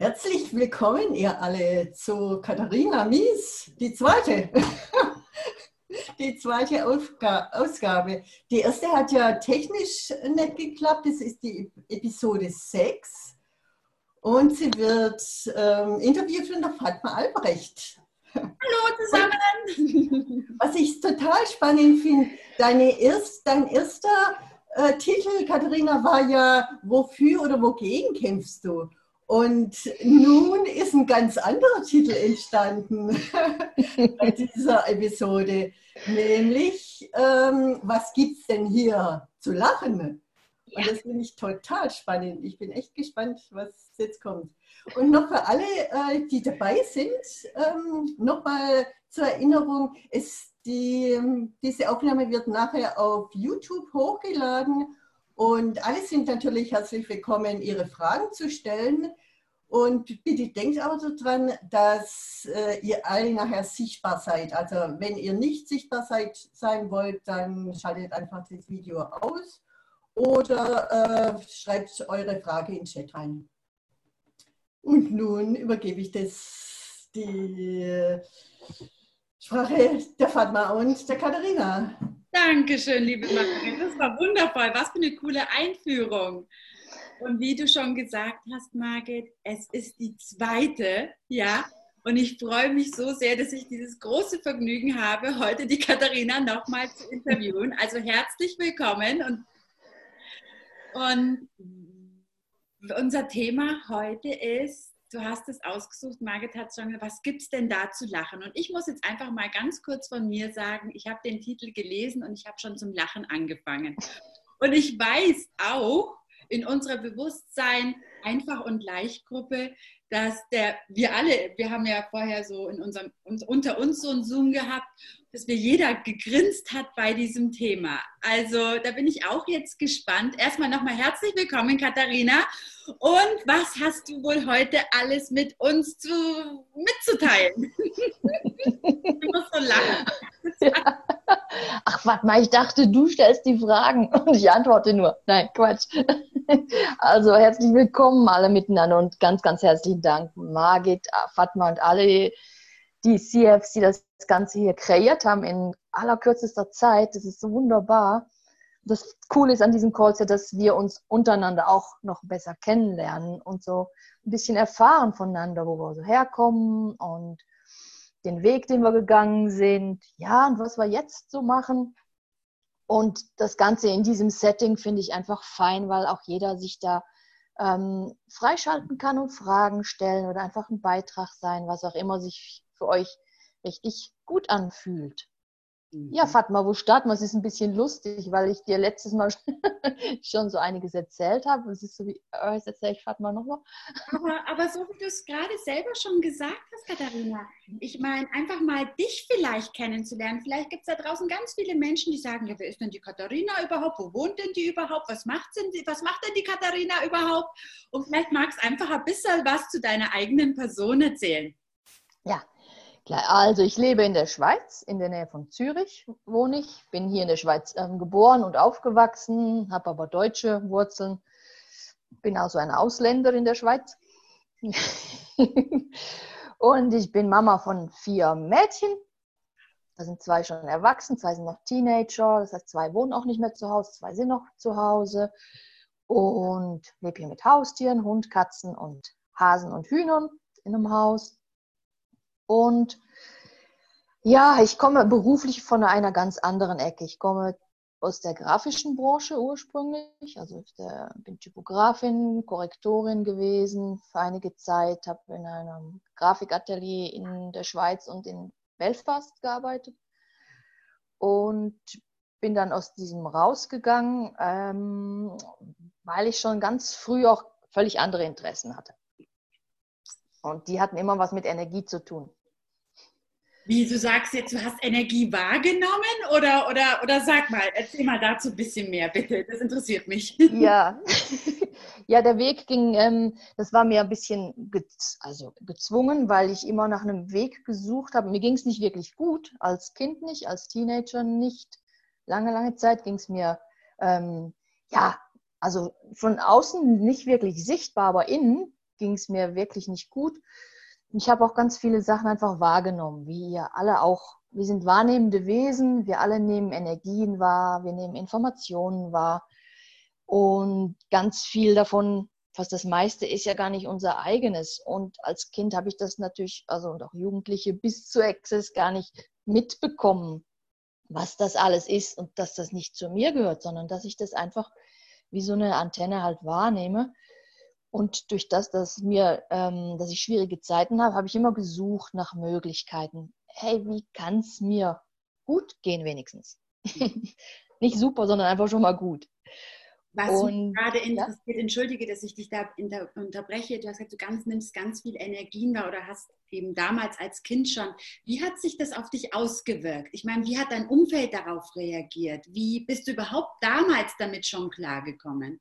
Herzlich willkommen, ihr alle, zu Katharina Mies, die zweite. die zweite Ausgabe. Die erste hat ja technisch nicht geklappt, das ist die Episode 6. Und sie wird ähm, interviewt von der Fatma Albrecht. Hallo zusammen! Was ich total spannend finde, deine erst, dein erster äh, Titel, Katharina, war ja Wofür oder wogegen kämpfst du? Und nun ist ein ganz anderer Titel entstanden bei dieser Episode, nämlich ähm, Was gibt's denn hier zu lachen? Und das finde ich total spannend. Ich bin echt gespannt, was jetzt kommt. Und noch für alle, äh, die dabei sind, ähm, nochmal zur Erinnerung, ist die, diese Aufnahme wird nachher auf YouTube hochgeladen und alle sind natürlich herzlich willkommen, ihre Fragen zu stellen. Und bitte denkt aber daran, dass äh, ihr alle nachher sichtbar seid. Also wenn ihr nicht sichtbar seid, sein wollt, dann schaltet einfach das Video aus oder äh, schreibt eure Frage in den Chat rein. Und nun übergebe ich das, die Sprache der Fatma und der Katharina. Dankeschön, liebe Margret. Das war wundervoll. Was für eine coole Einführung. Und wie du schon gesagt hast, Margit, es ist die zweite, ja. Und ich freue mich so sehr, dass ich dieses große Vergnügen habe, heute die Katharina nochmal zu interviewen. Also herzlich willkommen. Und, und unser Thema heute ist du hast es ausgesucht, Margit hat schon gesagt, was gibt es denn da zu lachen? Und ich muss jetzt einfach mal ganz kurz von mir sagen, ich habe den Titel gelesen und ich habe schon zum Lachen angefangen. Und ich weiß auch in unserer Bewusstsein einfach und leicht Gruppe, dass der, wir alle, wir haben ja vorher so in unserem, unter uns so ein Zoom gehabt, dass wir jeder gegrinst hat bei diesem Thema. Also da bin ich auch jetzt gespannt. Erstmal nochmal herzlich willkommen, Katharina. Und was hast du wohl heute alles mit uns zu, mitzuteilen? du musst so lachen. Ach, warte mal, ich dachte, du stellst die Fragen und ich antworte nur. Nein, Quatsch. Also herzlich willkommen alle miteinander und ganz, ganz herzlichen Dank, Margit, Fatma und alle, die CFC das Ganze hier kreiert haben in allerkürzester Zeit. Das ist so wunderbar. Das Coole ist an diesem Call, dass wir uns untereinander auch noch besser kennenlernen und so ein bisschen erfahren voneinander, wo wir so herkommen und den Weg, den wir gegangen sind, ja, und was wir jetzt so machen. Und das Ganze in diesem Setting finde ich einfach fein, weil auch jeder sich da ähm, freischalten kann und Fragen stellen oder einfach ein Beitrag sein, was auch immer sich für euch richtig gut anfühlt. Mhm. Ja, Fatma, wo starten wir? Es ist ein bisschen lustig, weil ich dir letztes Mal schon so einiges erzählt habe. Es ist so wie, oh, jetzt erzähle ich Fatma nochmal. Aber, aber so wie du es gerade selber schon gesagt hast, Katharina, ich meine, einfach mal dich vielleicht kennenzulernen. Vielleicht gibt es da draußen ganz viele Menschen, die sagen, ja, wer ist denn die Katharina überhaupt? Wo wohnt denn die überhaupt? Was macht denn die, was macht denn die Katharina überhaupt? Und vielleicht magst du einfach ein bisschen was zu deiner eigenen Person erzählen. Ja, also ich lebe in der Schweiz, in der Nähe von Zürich wohne ich. Bin hier in der Schweiz äh, geboren und aufgewachsen, habe aber deutsche Wurzeln. Bin also eine Ausländerin in der Schweiz. und ich bin Mama von vier Mädchen. Da sind zwei schon erwachsen, zwei sind noch Teenager. Das heißt, zwei wohnen auch nicht mehr zu Hause, zwei sind noch zu Hause. Und lebe hier mit Haustieren, Hund, Katzen und Hasen und Hühnern in einem Haus. Und ja, ich komme beruflich von einer ganz anderen Ecke. Ich komme aus der grafischen Branche ursprünglich. Also ich der, bin Typografin, Korrektorin gewesen für einige Zeit, habe in einem Grafikatelier in der Schweiz und in Belfast gearbeitet und bin dann aus diesem rausgegangen, ähm, weil ich schon ganz früh auch völlig andere Interessen hatte. Und die hatten immer was mit Energie zu tun. Wie du sagst jetzt, du hast Energie wahrgenommen oder, oder, oder sag mal, erzähl mal dazu ein bisschen mehr, bitte. Das interessiert mich. Ja, ja der Weg ging, ähm, das war mir ein bisschen gez also gezwungen, weil ich immer nach einem Weg gesucht habe. Mir ging es nicht wirklich gut, als Kind nicht, als Teenager nicht. Lange, lange Zeit ging es mir, ähm, ja, also von außen nicht wirklich sichtbar, aber innen ging es mir wirklich nicht gut. Ich habe auch ganz viele Sachen einfach wahrgenommen, wie ihr alle auch. Wir sind wahrnehmende Wesen, wir alle nehmen Energien wahr, wir nehmen Informationen wahr. Und ganz viel davon, fast das meiste, ist ja gar nicht unser eigenes. Und als Kind habe ich das natürlich, also und auch Jugendliche bis zu Access gar nicht mitbekommen, was das alles ist und dass das nicht zu mir gehört, sondern dass ich das einfach wie so eine Antenne halt wahrnehme. Und durch das, dass mir, ähm, dass ich schwierige Zeiten habe, habe ich immer gesucht nach Möglichkeiten. Hey, wie kann es mir gut gehen wenigstens? Nicht super, sondern einfach schon mal gut. Was und, mich gerade interessiert, ja? entschuldige, dass ich dich da unterbreche. Du hast gesagt, du ganz, nimmst ganz viel Energien wahr oder hast eben damals als Kind schon. Wie hat sich das auf dich ausgewirkt? Ich meine, wie hat dein Umfeld darauf reagiert? Wie bist du überhaupt damals damit schon klargekommen?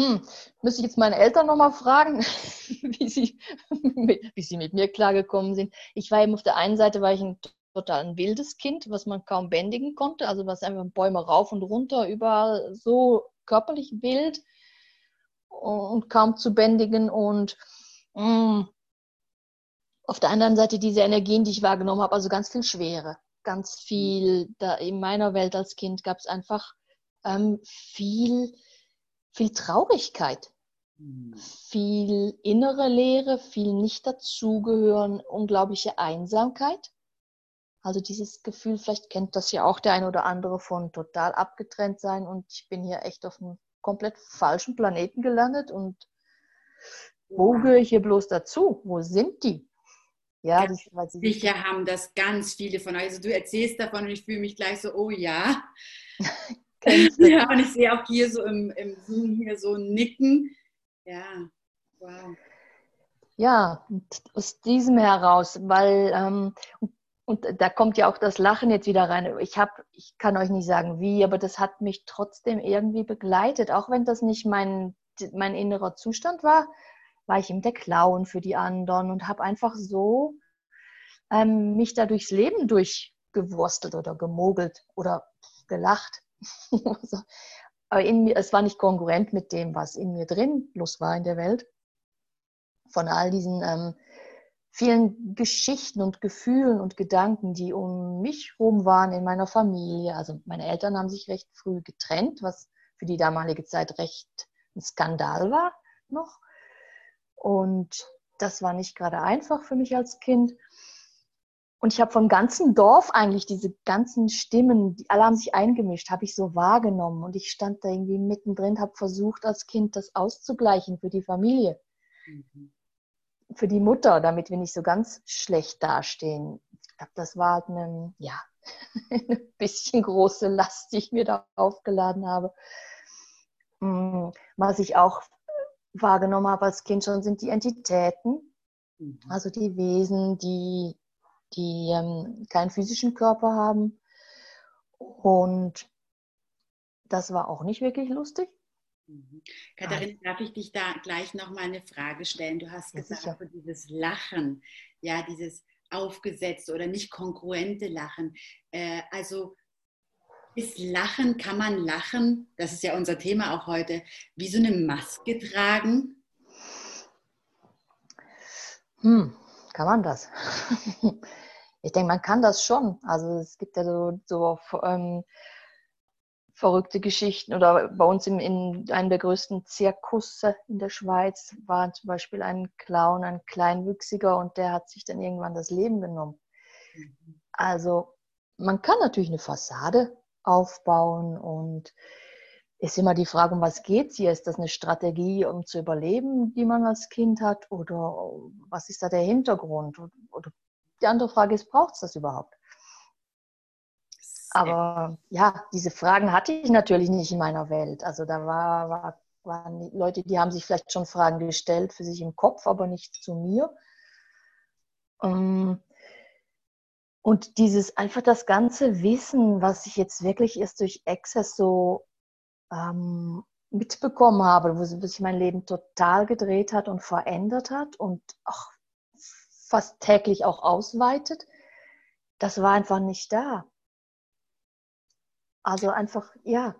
Hm, müsste ich jetzt meine Eltern nochmal fragen, wie sie, mit, wie sie mit mir klargekommen sind. Ich war eben auf der einen Seite war ich ein total ein wildes Kind, was man kaum bändigen konnte, also was einfach Bäume rauf und runter, überall so körperlich wild und kaum zu bändigen. Und mh, hm, auf der anderen Seite diese Energien, die ich wahrgenommen habe, also ganz viel Schwere, ganz viel, da in meiner Welt als Kind gab es einfach ähm, viel, viel Traurigkeit, mhm. viel innere Leere, viel nicht dazugehören, unglaubliche Einsamkeit. Also dieses Gefühl, vielleicht kennt das ja auch der ein oder andere von total abgetrennt sein und ich bin hier echt auf einem komplett falschen Planeten gelandet und wo gehöre ich hier bloß dazu? Wo sind die? Ja, das, weil sie sicher haben das ganz viele von euch. Also du erzählst davon und ich fühle mich gleich so, oh ja. ja, und ich sehe auch hier so im, im Zoom hier so Nicken. Ja, wow. Ja, aus diesem heraus, weil ähm, und da kommt ja auch das Lachen jetzt wieder rein. Ich habe, ich kann euch nicht sagen wie, aber das hat mich trotzdem irgendwie begleitet, auch wenn das nicht mein mein innerer Zustand war, war ich eben der Clown für die anderen und habe einfach so ähm, mich da durchs Leben durchgewurstelt oder gemogelt oder gelacht. Aber in mir, es war nicht kongruent mit dem, was in mir drin los war in der Welt. Von all diesen ähm, vielen Geschichten und Gefühlen und Gedanken, die um mich herum waren in meiner Familie. Also meine Eltern haben sich recht früh getrennt, was für die damalige Zeit recht ein Skandal war noch. Und das war nicht gerade einfach für mich als Kind. Und ich habe vom ganzen Dorf eigentlich diese ganzen Stimmen, die alle haben sich eingemischt, habe ich so wahrgenommen. Und ich stand da irgendwie mittendrin, habe versucht als Kind das auszugleichen für die Familie. Mhm für die Mutter, damit wir nicht so ganz schlecht dastehen. Ich glaube, das war halt eine, ja, eine bisschen große Last, die ich mir da aufgeladen habe. Mm, was ich auch wahrgenommen habe als Kind schon, sind die Entitäten, mhm. also die Wesen, die, die ähm, keinen physischen Körper haben. Und das war auch nicht wirklich lustig. Mhm. Katharina, darf ich dich da gleich noch mal eine Frage stellen? Du hast ja, gesagt, sicher. dieses Lachen, ja, dieses aufgesetzte oder nicht kongruente Lachen. Äh, also ist Lachen, kann man lachen, das ist ja unser Thema auch heute, wie so eine Maske tragen? Hm, kann man das? ich denke, man kann das schon. Also es gibt ja so, so ähm, verrückte Geschichten. Oder bei uns in, in einem der größten Zirkusse in der Schweiz war zum Beispiel ein Clown, ein Kleinwüchsiger, und der hat sich dann irgendwann das Leben genommen. Mhm. Also man kann natürlich eine Fassade aufbauen und ist immer die Frage, um was geht es hier? Ist das eine Strategie, um zu überleben, die man als Kind hat? Oder was ist da der Hintergrund? Oder die andere Frage ist, braucht es das überhaupt? Aber ja, diese Fragen hatte ich natürlich nicht in meiner Welt. Also da war, war, waren Leute, die haben sich vielleicht schon Fragen gestellt für sich im Kopf, aber nicht zu mir. Ähm, und dieses einfach das ganze Wissen, was ich jetzt wirklich erst durch Access so ähm, mitbekommen habe, wo sich mein Leben total gedreht hat und verändert hat und auch fast täglich auch ausweitet, das war einfach nicht da. Also einfach, ja,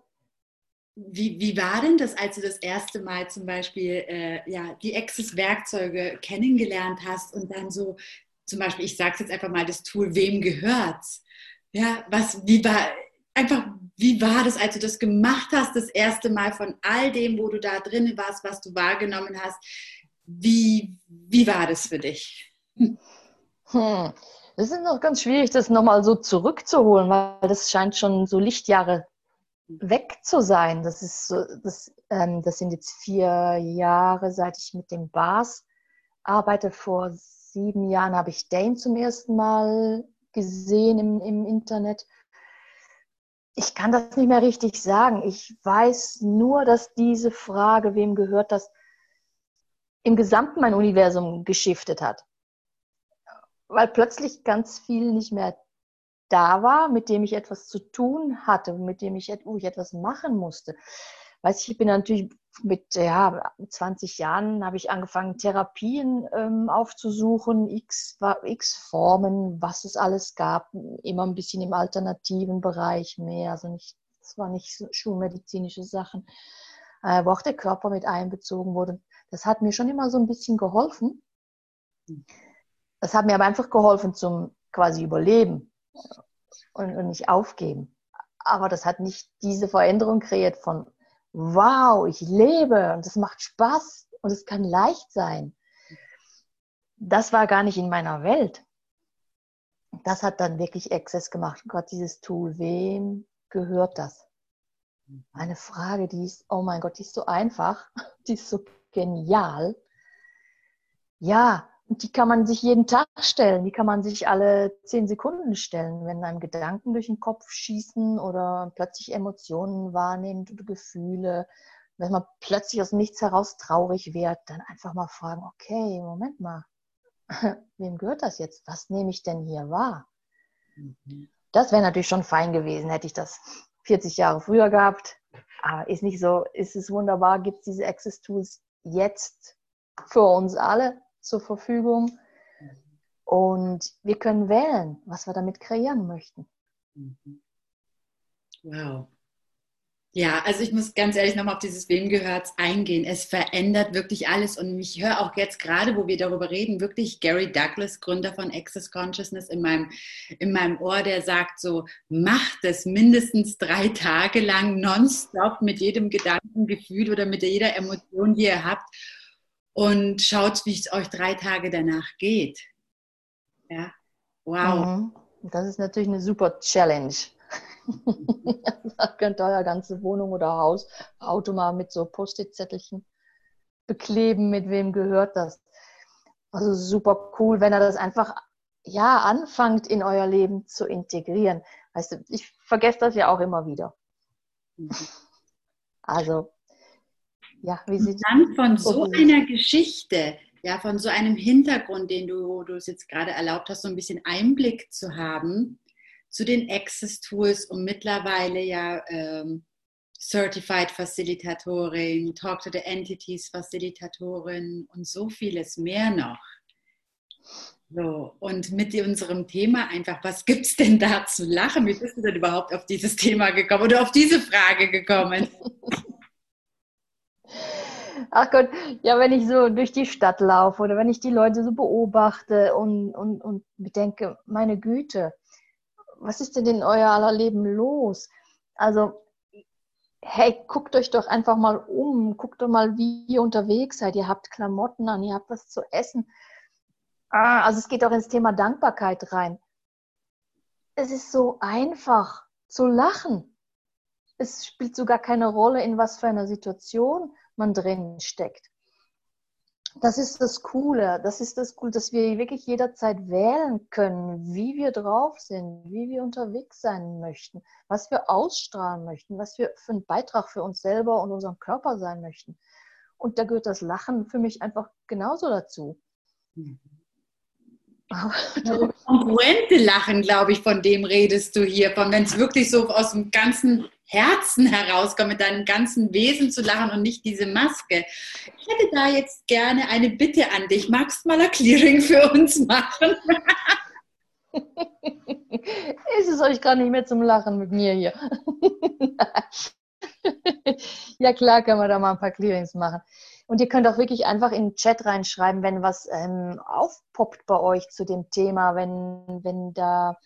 wie, wie war denn das, als du das erste Mal zum Beispiel äh, ja, die Access-Werkzeuge kennengelernt hast und dann so, zum Beispiel, ich sage jetzt einfach mal, das Tool, wem gehört's? Ja, was, wie war, einfach, wie war das, als du das gemacht hast, das erste Mal von all dem, wo du da drin warst, was du wahrgenommen hast? Wie, wie war das für dich? Hm. Das ist noch ganz schwierig, das nochmal so zurückzuholen, weil das scheint schon so Lichtjahre weg zu sein. Das ist so, das, ähm, das sind jetzt vier Jahre, seit ich mit dem Bas arbeite. Vor sieben Jahren habe ich Dane zum ersten Mal gesehen im, im Internet. Ich kann das nicht mehr richtig sagen. Ich weiß nur, dass diese Frage, wem gehört das, im gesamten mein Universum geschiftet hat. Weil plötzlich ganz viel nicht mehr da war, mit dem ich etwas zu tun hatte, mit dem ich, wo ich etwas machen musste. Weiß ich, bin natürlich mit ja, 20 Jahren habe ich angefangen, Therapien ähm, aufzusuchen, x, x Formen, was es alles gab, immer ein bisschen im alternativen Bereich mehr, also nicht, es war nicht schulmedizinische Sachen, äh, wo auch der Körper mit einbezogen wurde. Das hat mir schon immer so ein bisschen geholfen. Das hat mir aber einfach geholfen zum quasi Überleben und, und nicht aufgeben. Aber das hat nicht diese Veränderung kreiert von, wow, ich lebe und es macht Spaß und es kann leicht sein. Das war gar nicht in meiner Welt. Das hat dann wirklich Access gemacht. Gott, dieses Tool, wem gehört das? Eine Frage, die ist, oh mein Gott, die ist so einfach, die ist so genial. Ja, und die kann man sich jeden Tag stellen, die kann man sich alle zehn Sekunden stellen, wenn einem Gedanken durch den Kopf schießen oder plötzlich Emotionen wahrnimmt oder Gefühle. Wenn man plötzlich aus nichts heraus traurig wird, dann einfach mal fragen, okay, Moment mal, wem gehört das jetzt? Was nehme ich denn hier wahr? Mhm. Das wäre natürlich schon fein gewesen, hätte ich das 40 Jahre früher gehabt. Aber ist nicht so, ist es wunderbar, gibt es diese Access Tools jetzt für uns alle zur Verfügung. Und wir können wählen, was wir damit kreieren möchten. Wow. Ja, also ich muss ganz ehrlich nochmal auf dieses Wem gehört's eingehen. Es verändert wirklich alles und ich höre auch jetzt gerade, wo wir darüber reden, wirklich Gary Douglas, Gründer von Access Consciousness, in meinem, in meinem Ohr, der sagt so, macht es mindestens drei Tage lang nonstop mit jedem Gedankengefühl oder mit jeder Emotion, die ihr habt und schaut, wie es euch drei Tage danach geht. Ja, wow. Mhm. Das ist natürlich eine super Challenge. da könnt ihr euer ganze Wohnung oder Haus, Auto mal mit so Post-it-Zettelchen bekleben, mit wem gehört das. Also super cool, wenn ihr das einfach ja anfangt in euer Leben zu integrieren. Weißt du, ich vergesse das ja auch immer wieder. Mhm. Also ja, wie sieht dann von so einer Geschichte, ja, von so einem Hintergrund, den du, du es jetzt gerade erlaubt hast, so ein bisschen Einblick zu haben zu den Access Tools und mittlerweile ja ähm, Certified Facilitatorin, Talk to the Entities Facilitatorin und so vieles mehr noch. So, und mit unserem Thema einfach, was gibt es denn da zu lachen? Wie bist du denn überhaupt auf dieses Thema gekommen oder auf diese Frage gekommen? Ach Gott, ja, wenn ich so durch die Stadt laufe oder wenn ich die Leute so beobachte und, und, und bedenke, meine Güte, was ist denn in euer aller Leben los? Also, hey, guckt euch doch einfach mal um, guckt doch mal, wie ihr unterwegs seid. Ihr habt Klamotten an, ihr habt was zu essen. Ah, also es geht auch ins Thema Dankbarkeit rein. Es ist so einfach zu lachen. Es spielt sogar keine Rolle, in was für einer Situation man drin steckt. Das ist das Coole. Das ist das Coole, dass wir wirklich jederzeit wählen können, wie wir drauf sind, wie wir unterwegs sein möchten, was wir ausstrahlen möchten, was wir für einen Beitrag für uns selber und unseren Körper sein möchten. Und da gehört das Lachen für mich einfach genauso dazu. Mhm. Kongruente Lachen, glaube ich, von dem redest du hier, von wenn es wirklich so aus dem ganzen Herzen herauskommt, mit deinem ganzen Wesen zu lachen und nicht diese Maske. Ich hätte da jetzt gerne eine Bitte an dich. Magst du mal ein Clearing für uns machen? Ist es euch gar nicht mehr zum Lachen mit mir hier? ja klar, können wir da mal ein paar Clearings machen. Und ihr könnt auch wirklich einfach in den Chat reinschreiben, wenn was ähm, aufpoppt bei euch zu dem Thema, wenn, wenn da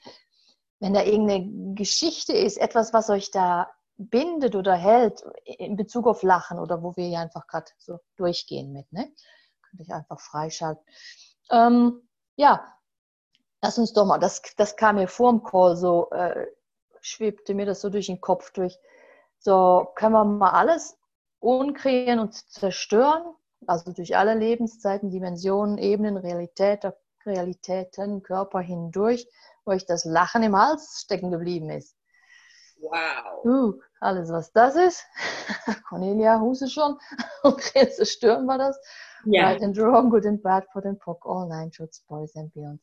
wenn da irgendeine Geschichte ist, etwas, was euch da bindet oder hält in Bezug auf Lachen oder wo wir hier einfach gerade so durchgehen mit, ne? Könnt ihr einfach freischalten. Ähm, ja, lass uns doch mal, das, das kam mir vor dem Call so, äh, schwebte mir das so durch den Kopf durch. So, können wir mal alles unkreieren und zerstören, also durch alle Lebenszeiten, Dimensionen, Ebenen, Realität, Realitäten, Körper hindurch wo ich das Lachen im Hals stecken geblieben ist. Wow. Uh, alles, was das ist. Cornelia Huse schon. Und jetzt stören wir das. Ja. Right and wrong, good and bad, for and pock, all nine shorts, boys and beyond.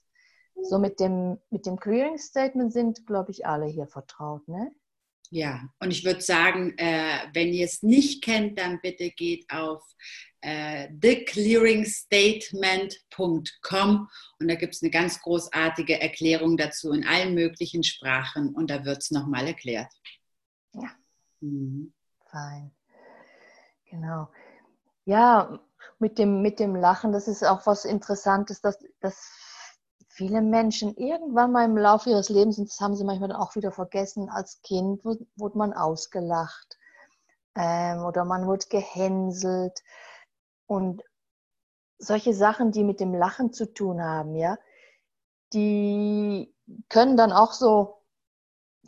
So mit dem, mit dem Clearing Statement sind, glaube ich, alle hier vertraut, ne? Ja, und ich würde sagen, äh, wenn ihr es nicht kennt, dann bitte geht auf äh, theclearingstatement.com und da gibt es eine ganz großartige Erklärung dazu in allen möglichen Sprachen und da wird es nochmal erklärt. Ja. Mhm. Fein. Genau. Ja, mit dem, mit dem Lachen, das ist auch was Interessantes, dass, dass viele Menschen irgendwann mal im Laufe ihres Lebens, und das haben sie manchmal dann auch wieder vergessen, als Kind wurde man ausgelacht ähm, oder man wurde gehänselt. Und solche Sachen, die mit dem Lachen zu tun haben, ja, die können dann auch so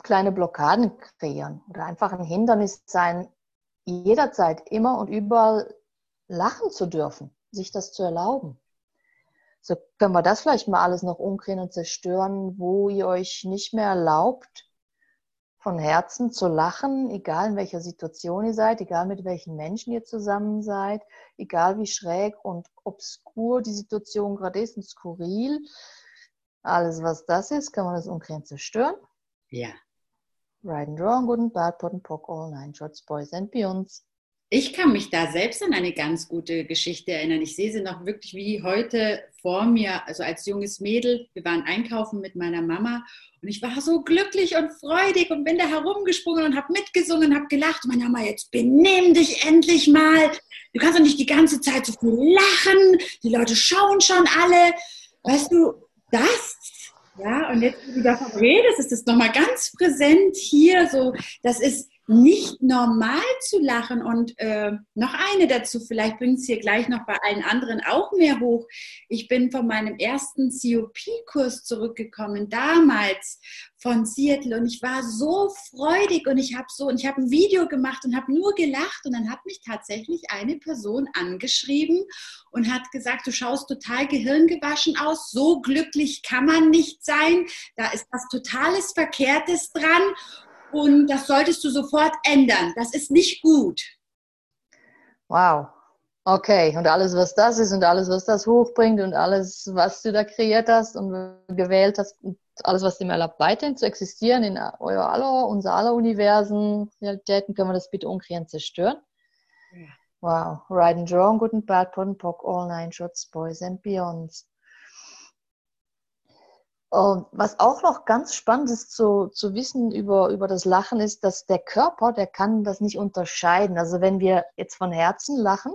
kleine Blockaden kreieren oder einfach ein Hindernis sein, jederzeit immer und überall lachen zu dürfen, sich das zu erlauben. So können wir das vielleicht mal alles noch umdrehen und zerstören, wo ihr euch nicht mehr erlaubt, von Herzen zu lachen, egal in welcher Situation ihr seid, egal mit welchen Menschen ihr zusammen seid, egal wie schräg und obskur die Situation gerade ist und skurril. Alles, was das ist, kann man das umdrehen zerstören. Ja. Right and wrong, good and bad, pot and pock, all nine shots, boys and beyonds. Ich kann mich da selbst an eine ganz gute Geschichte erinnern. Ich sehe sie noch wirklich wie heute vor mir, also als junges Mädel. Wir waren einkaufen mit meiner Mama und ich war so glücklich und freudig und bin da herumgesprungen und habe mitgesungen, habe gelacht. Meine Mama, jetzt benimm dich endlich mal. Du kannst doch nicht die ganze Zeit so viel lachen. Die Leute schauen schon alle. Weißt du, das ja, und jetzt, wie du davon redest, ist das nochmal ganz präsent hier. So, das ist nicht normal zu lachen. Und äh, noch eine dazu, vielleicht bringt es hier gleich noch bei allen anderen auch mehr hoch. Ich bin von meinem ersten COP-Kurs zurückgekommen, damals von Seattle. Und ich war so freudig und ich habe so und ich habe ein Video gemacht und habe nur gelacht. Und dann hat mich tatsächlich eine Person angeschrieben und hat gesagt, du schaust total gehirngewaschen aus, so glücklich kann man nicht sein, da ist was totales Verkehrtes dran und das solltest du sofort ändern. Das ist nicht gut. Wow. Okay, und alles, was das ist und alles, was das hochbringt und alles, was du da kreiert hast und gewählt hast, und alles, was dem erlaubt, weiterhin zu existieren in euer aller, unser aller Universen, Realitäten, können wir das bitte umkreieren, zerstören? Ja. Wow. Right and wrong, good and bad, pot and pock, all nine shots, boys and beyonds. Was auch noch ganz spannend ist zu, zu wissen über, über das Lachen ist, dass der Körper, der kann das nicht unterscheiden. Also wenn wir jetzt von Herzen lachen,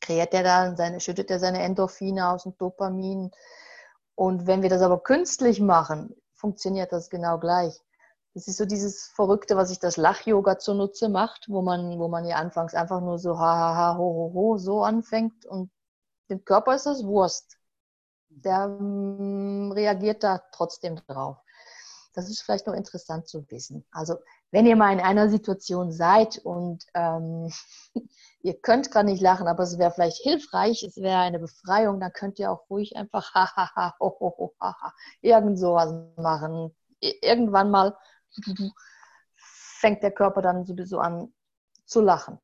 kreiert er dann seine, schüttet er seine Endorphine aus und Dopamin. Und wenn wir das aber künstlich machen, funktioniert das genau gleich. Das ist so dieses Verrückte, was sich das Lach-Yoga zunutze macht, wo man, wo man ja anfangs einfach nur so ha, ha, ha, ho, ho, ho so anfängt und dem Körper ist das Wurst der ähm, reagiert da trotzdem drauf. Das ist vielleicht noch interessant zu wissen. Also wenn ihr mal in einer Situation seid und ähm, ihr könnt gerade nicht lachen, aber es wäre vielleicht hilfreich, es wäre eine Befreiung, dann könnt ihr auch ruhig einfach hahaha, ho, ho, ha, ha, irgend sowas machen. Irgendwann mal fängt der Körper dann sowieso an zu lachen.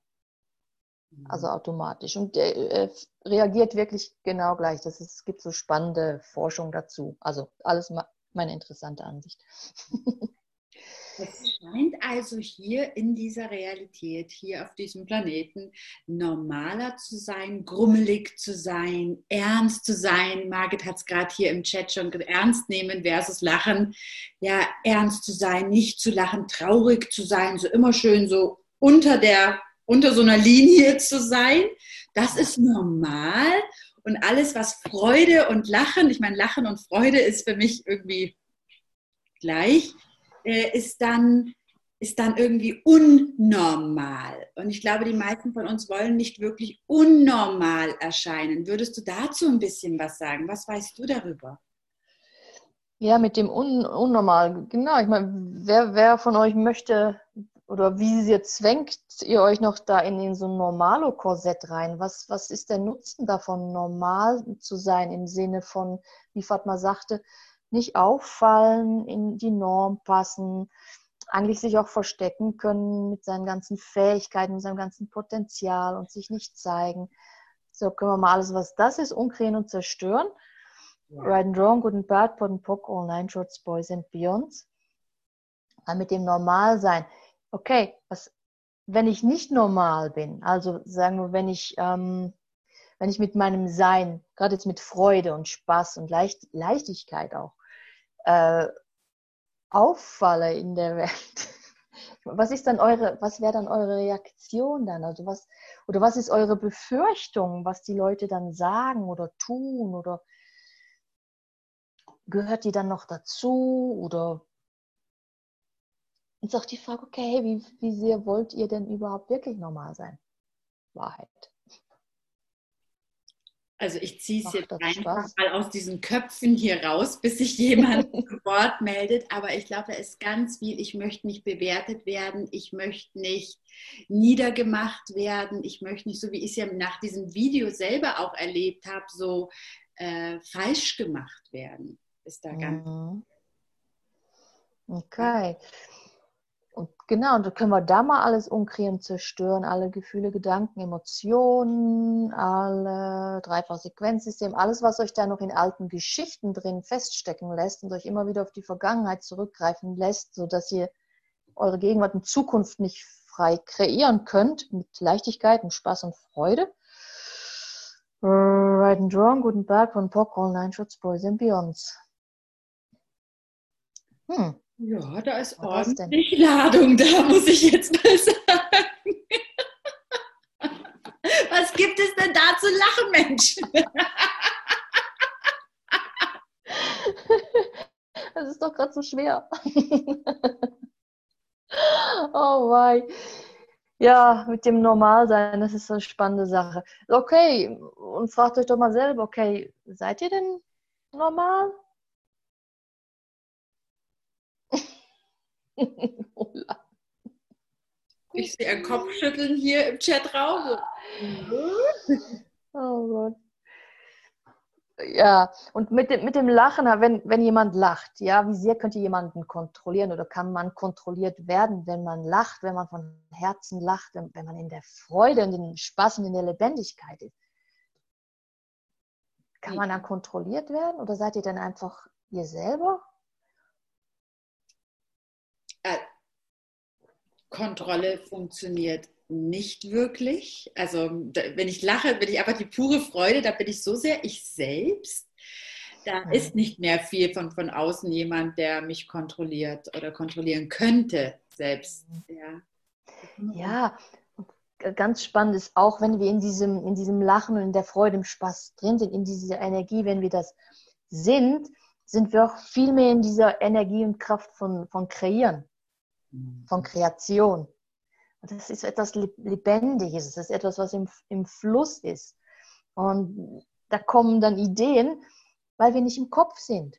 Also mhm. automatisch. Und der äh, reagiert wirklich genau gleich. Das ist, es gibt so spannende Forschung dazu. Also alles meine interessante Ansicht. Es scheint also hier in dieser Realität, hier auf diesem Planeten, normaler zu sein, grummelig zu sein, ernst zu sein. Margit hat es gerade hier im Chat schon ernst nehmen versus lachen. Ja, ernst zu sein, nicht zu lachen, traurig zu sein, so immer schön so unter der, unter so einer Linie zu sein. Das ist normal. Und alles, was Freude und Lachen, ich meine, Lachen und Freude ist für mich irgendwie gleich, äh, ist, dann, ist dann irgendwie unnormal. Und ich glaube, die meisten von uns wollen nicht wirklich unnormal erscheinen. Würdest du dazu ein bisschen was sagen? Was weißt du darüber? Ja, mit dem Un Unnormal, genau. Ich meine, wer, wer von euch möchte oder wie sehr zwängt ihr euch noch da in, in so ein Normalo-Korsett rein? Was, was ist der Nutzen davon, normal zu sein im Sinne von, wie Fatma sagte, nicht auffallen, in die Norm passen, eigentlich sich auch verstecken können mit seinen ganzen Fähigkeiten, mit seinem ganzen Potenzial und sich nicht zeigen. So können wir mal alles, was das ist, umkriegen und zerstören. Ja. Right and Wrong, Good and Bad, Pot and Pock, All Nine Shorts, Boys and Beyonds. mit dem Normalsein. Okay, was, wenn ich nicht normal bin, also sagen wir, wenn ich ähm, wenn ich mit meinem Sein, gerade jetzt mit Freude und Spaß und Leicht, Leichtigkeit auch, äh, auffalle in der Welt, was ist dann eure, was wäre dann eure Reaktion dann? Also was, oder was ist eure Befürchtung, was die Leute dann sagen oder tun oder gehört die dann noch dazu oder und sagt die Frage, okay, wie, wie sehr wollt ihr denn überhaupt wirklich normal sein? Wahrheit. Also ich ziehe es jetzt einfach Spaß. mal aus diesen Köpfen hier raus, bis sich jemand zu Wort meldet. Aber ich glaube, da ist ganz viel. Ich möchte nicht bewertet werden. Ich möchte nicht niedergemacht werden. Ich möchte nicht, so wie ich es ja nach diesem Video selber auch erlebt habe, so äh, falsch gemacht werden. Ist da ganz. Mhm. Okay. Und genau, und da können wir da mal alles umkriegen, zerstören, alle Gefühle, Gedanken, Emotionen, alle Dreifach-Sequenzsystem, alles, was euch da noch in alten Geschichten drin feststecken lässt und euch immer wieder auf die Vergangenheit zurückgreifen lässt, sodass ihr eure Gegenwart und Zukunft nicht frei kreieren könnt, mit Leichtigkeit und Spaß und Freude. Right and Wrong, Guten Berg von Pock, Online Schutz, Boys and Beyonds. Hm. Ja, da ist Was ordentlich Ladung da, muss ich jetzt mal sagen. Was gibt es denn da zu lachen, Mensch? Das ist doch gerade so schwer. Oh wei. Ja, mit dem Normalsein, das ist eine spannende Sache. Okay, und fragt euch doch mal selber, okay, seid ihr denn normal? ich sehe ein Kopfschütteln hier im Chatraum. oh Gott. Ja, und mit dem, mit dem Lachen, wenn, wenn jemand lacht, ja, wie sehr könnt ihr jemanden kontrollieren oder kann man kontrolliert werden, wenn man lacht, wenn man von Herzen lacht, wenn, wenn man in der Freude und den Spaß und in der Lebendigkeit ist? Kann man dann kontrolliert werden oder seid ihr dann einfach ihr selber? äh, Kontrolle funktioniert nicht wirklich. Also wenn ich lache, bin ich einfach die pure Freude, da bin ich so sehr ich selbst. Da mhm. ist nicht mehr viel von, von außen jemand, der mich kontrolliert oder kontrollieren könnte selbst. Ja, ja ganz spannend ist auch, wenn wir in diesem, in diesem Lachen und in der Freude, im Spaß drin sind, in dieser Energie, wenn wir das sind, sind wir auch viel mehr in dieser Energie und Kraft von, von Kreieren von Kreation. Und das ist etwas Lebendiges, das ist etwas, was im, im Fluss ist. Und da kommen dann Ideen, weil wir nicht im Kopf sind.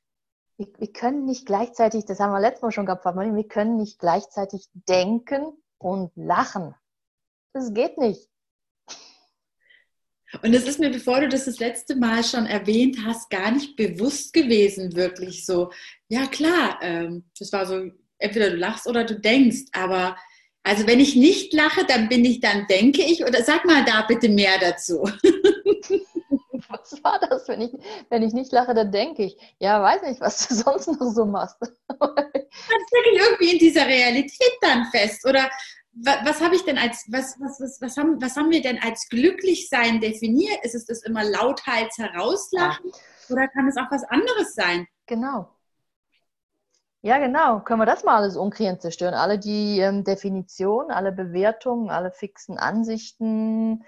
Wir, wir können nicht gleichzeitig, das haben wir letztes Mal schon gehabt, wir können nicht gleichzeitig denken und lachen. Das geht nicht. Und es ist mir, bevor du das das letzte Mal schon erwähnt hast, gar nicht bewusst gewesen, wirklich so. Ja, klar, ähm, das war so entweder du lachst oder du denkst, aber also wenn ich nicht lache, dann bin ich, dann denke ich, oder sag mal da bitte mehr dazu. Was war das? Wenn ich, wenn ich nicht lache, dann denke ich, ja, weiß nicht, was du sonst noch so machst. Man stecke ich irgendwie in dieser Realität dann fest. Oder was, was habe ich denn als, was, was, was, was, haben, was haben wir denn als Glücklichsein definiert? Ist es das immer lauthals herauslachen? Ja. Oder kann es auch was anderes sein? Genau. Ja, genau. Können wir das mal alles umkriegen zerstören? Alle die ähm, Definitionen, alle Bewertungen, alle fixen Ansichten,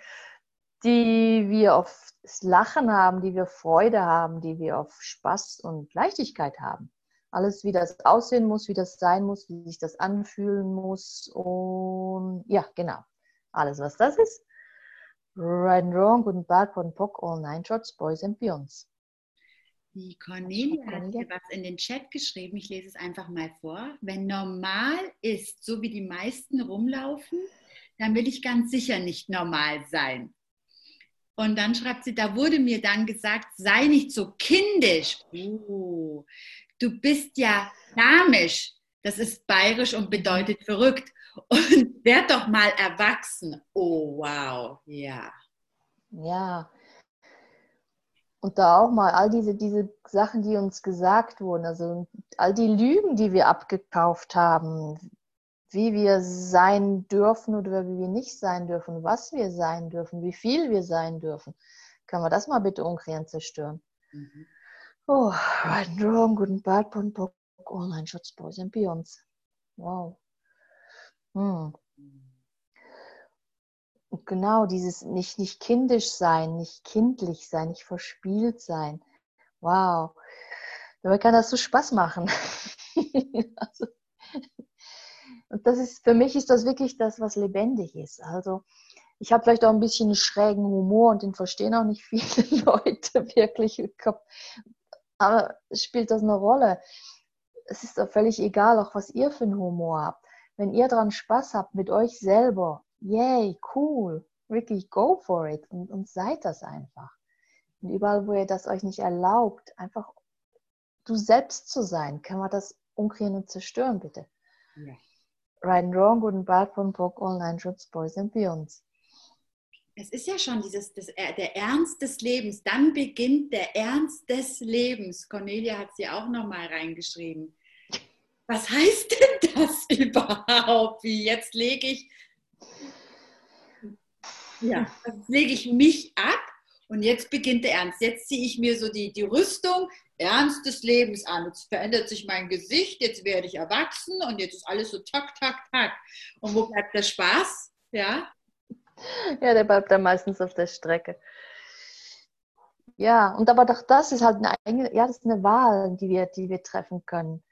die wir auf das Lachen haben, die wir Freude haben, die wir auf Spaß und Leichtigkeit haben. Alles, wie das aussehen muss, wie das sein muss, wie sich das anfühlen muss. Und ja, genau. Alles, was das ist. Right and Wrong, Good and Bad, and Pock, All Nine Shots, Boys and Beyonds. Die Cornelia hat hier was in den Chat geschrieben. Ich lese es einfach mal vor. Wenn normal ist, so wie die meisten rumlaufen, dann will ich ganz sicher nicht normal sein. Und dann schreibt sie, da wurde mir dann gesagt, sei nicht so kindisch. Oh, du bist ja damisch. Das ist bayerisch und bedeutet verrückt. Und werd doch mal erwachsen. Oh, wow, ja. Ja, und da auch mal all diese, diese Sachen, die uns gesagt wurden, also all die Lügen, die wir abgekauft haben, wie wir sein dürfen oder wie wir nicht sein dürfen, was wir sein dürfen, wie viel wir sein dürfen. Können wir das mal bitte umkehren zerstören? Mhm. Oh, right and wrong, good and bad, bon, bon, online shots, boys and beyonds. Wow. Hm genau, dieses nicht, nicht kindisch sein, nicht kindlich sein, nicht verspielt sein. Wow. Dabei kann das so Spaß machen. also, und das ist, für mich ist das wirklich das, was lebendig ist. Also, ich habe vielleicht auch ein bisschen schrägen Humor und den verstehen auch nicht viele Leute wirklich. Aber spielt das eine Rolle? Es ist doch völlig egal, auch was ihr für einen Humor habt. Wenn ihr dran Spaß habt mit euch selber, yay, cool, wirklich go for it und, und seid das einfach. Und überall, wo ihr das euch nicht erlaubt, einfach du selbst zu sein, kann man das umkriegen und zerstören, bitte. Ja. Right and Wrong, Good and Bad von Book Online Schutz Boys and Beyonds. Es ist ja schon dieses, das, äh, der Ernst des Lebens. Dann beginnt der Ernst des Lebens. Cornelia hat sie auch nochmal reingeschrieben. Was heißt denn das überhaupt? Wie jetzt lege ich ja, dann lege ich mich ab und jetzt beginnt der Ernst. Jetzt ziehe ich mir so die, die Rüstung Ernst des Lebens an. Jetzt verändert sich mein Gesicht, jetzt werde ich erwachsen und jetzt ist alles so tak, tak, tak. Und wo bleibt der Spaß? Ja? Ja, der bleibt dann meistens auf der Strecke. Ja, und aber doch das ist halt eine, ja, das ist eine Wahl, die wir, die wir treffen können.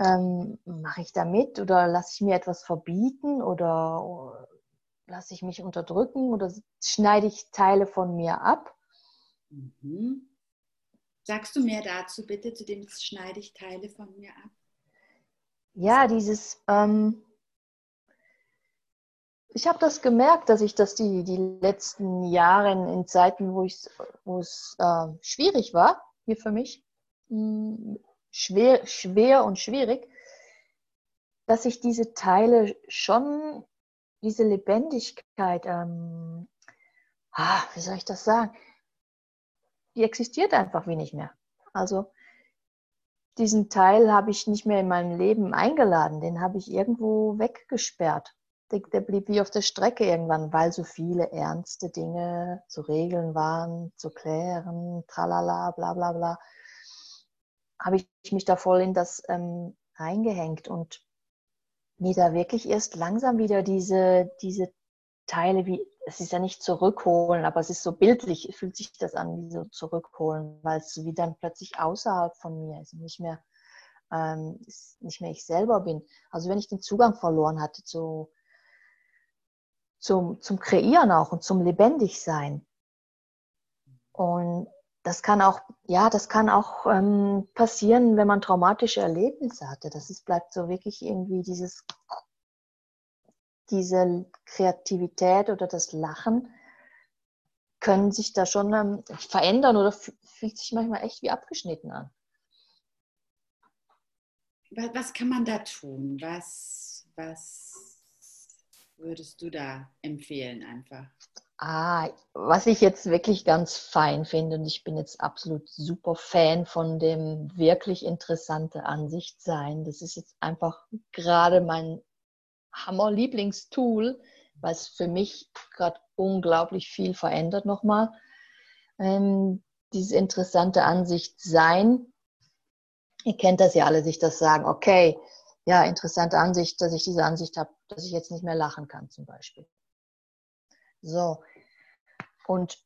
Ähm, Mache ich da mit oder lasse ich mir etwas verbieten oder lasse ich mich unterdrücken oder schneide ich Teile von mir ab? Mhm. Sagst du mehr dazu bitte, zu dem schneide ich Teile von mir ab? Ja, dieses, ähm, ich habe das gemerkt, dass ich das die, die letzten Jahre in Zeiten, wo, wo es äh, schwierig war, hier für mich, mh, hm, schwer, schwer und schwierig, dass ich diese Teile schon diese Lebendigkeit, ähm, ah, wie soll ich das sagen, die existiert einfach wie nicht mehr. Also diesen Teil habe ich nicht mehr in meinem Leben eingeladen, den habe ich irgendwo weggesperrt. Der, der, blieb wie auf der Strecke irgendwann, weil so viele ernste Dinge zu regeln waren, zu klären, tralala, bla bla bla. Habe ich mich da voll in das ähm, reingehängt und mir da wirklich erst langsam wieder diese, diese Teile, wie, es ist ja nicht zurückholen, aber es ist so bildlich, fühlt sich das an wie so zurückholen, weil es wie dann plötzlich außerhalb von mir ist und nicht mehr, ähm, nicht mehr ich selber bin. Also wenn ich den Zugang verloren hatte zu, zum, zum Kreieren auch und zum Lebendigsein. Und das kann auch, ja, das kann auch ähm, passieren, wenn man traumatische Erlebnisse hatte. Das ist, bleibt so wirklich irgendwie dieses, diese Kreativität oder das Lachen können sich da schon ähm, verändern oder fühlt sich manchmal echt wie abgeschnitten an. Was kann man da tun? Was, was würdest du da empfehlen einfach? Ah, was ich jetzt wirklich ganz fein finde, und ich bin jetzt absolut super Fan von dem wirklich interessante Ansicht sein. Das ist jetzt einfach gerade mein Hammer-Lieblingstool, was für mich gerade unglaublich viel verändert nochmal. Ähm, diese interessante Ansicht sein. Ihr kennt das ja alle, sich das sagen, okay, ja, interessante Ansicht, dass ich diese Ansicht habe, dass ich jetzt nicht mehr lachen kann zum Beispiel. So. Und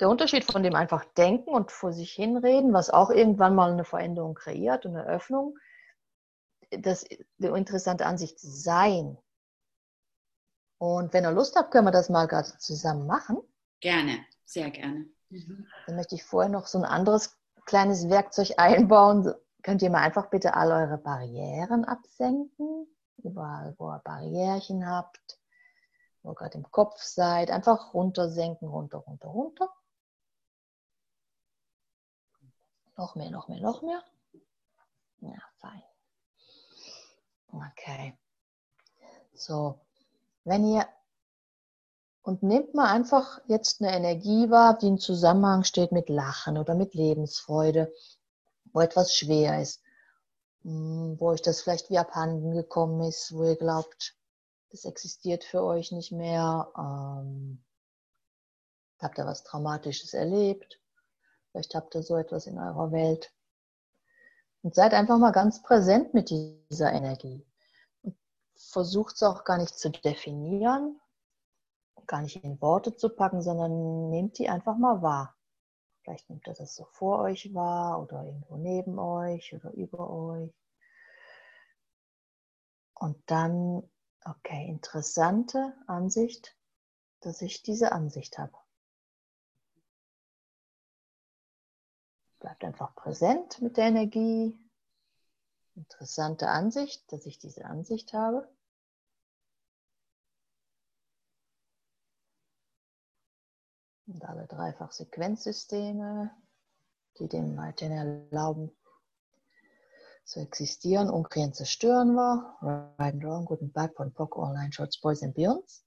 der Unterschied von dem einfach denken und vor sich hinreden, was auch irgendwann mal eine Veränderung kreiert und eine Öffnung, das die interessante Ansicht sein. Und wenn ihr Lust habt, können wir das mal gerade zusammen machen. Gerne, sehr gerne. Mhm. Dann möchte ich vorher noch so ein anderes kleines Werkzeug einbauen. Könnt ihr mal einfach bitte all eure Barrieren absenken. Überall, wo ihr Barrierchen habt wo ihr gerade im Kopf seid, einfach runtersenken, runter, runter, runter. Noch mehr, noch mehr, noch mehr. Ja, fein. Okay. So, wenn ihr und nehmt mal einfach jetzt eine Energie wahr, die im Zusammenhang steht mit Lachen oder mit Lebensfreude, wo etwas schwer ist, hm, wo euch das vielleicht wie abhanden gekommen ist, wo ihr glaubt, das existiert für euch nicht mehr. Ähm, habt ihr was Traumatisches erlebt? Vielleicht habt ihr so etwas in eurer Welt. Und seid einfach mal ganz präsent mit dieser Energie. Versucht es auch gar nicht zu definieren, gar nicht in Worte zu packen, sondern nehmt die einfach mal wahr. Vielleicht nehmt ihr das so vor euch wahr oder irgendwo neben euch oder über euch. Und dann Okay, interessante Ansicht, dass ich diese Ansicht habe. Bleibt einfach präsent mit der Energie. Interessante Ansicht, dass ich diese Ansicht habe. Und alle dreifach Sequenzsysteme, die dem weiterhin erlauben, zu existieren, umkriegen, zerstören wir. Right and Wrong, Good and Bad, von Pock Online, Shorts, Boys and Beyonds.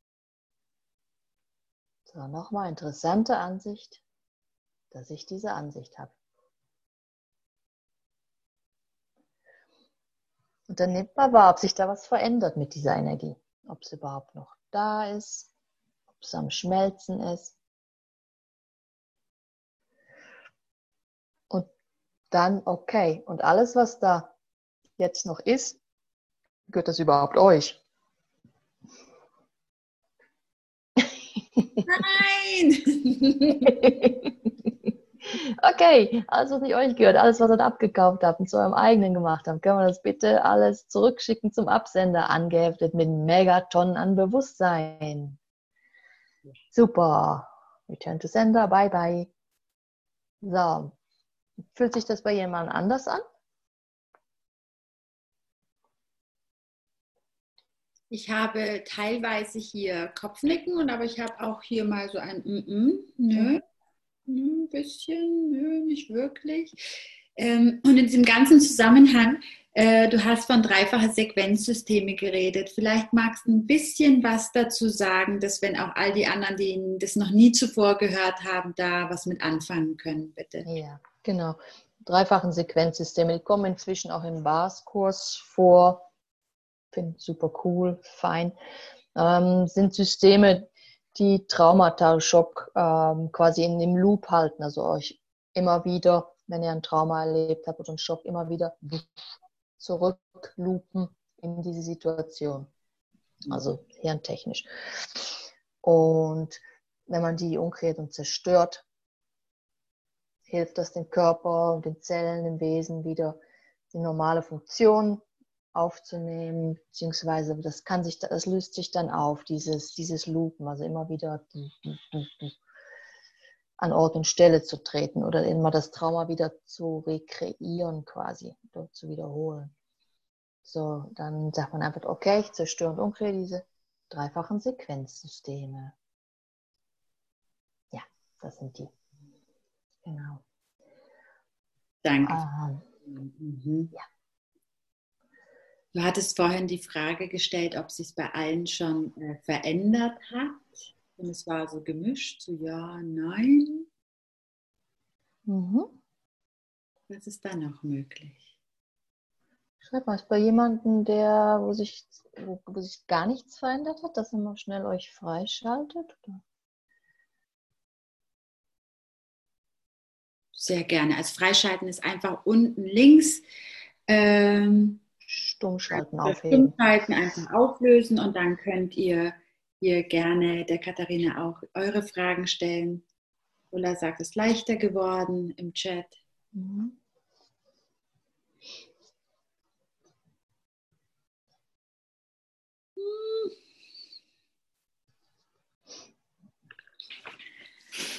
So, nochmal interessante Ansicht, dass ich diese Ansicht habe. Und dann nimmt man wahr, ob sich da was verändert mit dieser Energie. Ob es überhaupt noch da ist, ob es am Schmelzen ist. Und dann okay. Und alles, was da jetzt noch ist, gehört das überhaupt euch? Nein! okay, alles, was nicht euch gehört, alles, was ihr abgekauft habt und zu eurem eigenen gemacht habt, können wir das bitte alles zurückschicken zum Absender, angeheftet mit Megatonnen an Bewusstsein. Super. Return to Sender, bye bye. So. Fühlt sich das bei jemand anders an? Ich habe teilweise hier Kopfnicken und aber ich habe auch hier mal so ein mm -mm, nö, ein bisschen, nö, nicht wirklich. Ähm, und in diesem ganzen Zusammenhang, äh, du hast von dreifache Sequenzsysteme geredet. Vielleicht magst du ein bisschen was dazu sagen, dass wenn auch all die anderen, die das noch nie zuvor gehört haben, da was mit anfangen können, bitte. Ja, genau. Dreifachen Sequenzsysteme, die kommen inzwischen auch im BAS-Kurs vor finde super cool, fein, ähm, sind Systeme, die Traumata, Schock ähm, quasi in dem Loop halten, also euch immer wieder, wenn ihr ein Trauma erlebt habt oder einen Schock, immer wieder zurückloopen in diese Situation. Also hirntechnisch. Und wenn man die umkehrt und zerstört, hilft das dem Körper und den Zellen, dem Wesen wieder die normale Funktion aufzunehmen, beziehungsweise das kann sich, das löst sich dann auf, dieses, dieses Loopen, also immer wieder an Ort und Stelle zu treten oder immer das Trauma wieder zu rekreieren quasi, zu wiederholen. So, dann sagt man einfach, okay, ich zerstöre und umkehre diese dreifachen Sequenzsysteme. Ja, das sind die. Genau. Danke. Ähm, mhm. Ja. Du hattest vorhin die Frage gestellt, ob sich bei allen schon äh, verändert hat. Und es war so gemischt, so ja, nein. Mhm. Was ist da noch möglich? Schreibt mal, ist bei jemandem, der, wo sich, wo, wo sich gar nichts verändert hat, dass ihr mal schnell euch freischaltet? Oder? Sehr gerne. Als Freischalten ist einfach unten links. Ähm, Stummschalten aufheben. Stummschalten einfach auflösen und dann könnt ihr hier gerne der Katharina auch eure Fragen stellen. Ulla sagt, es ist leichter geworden im Chat. Mhm.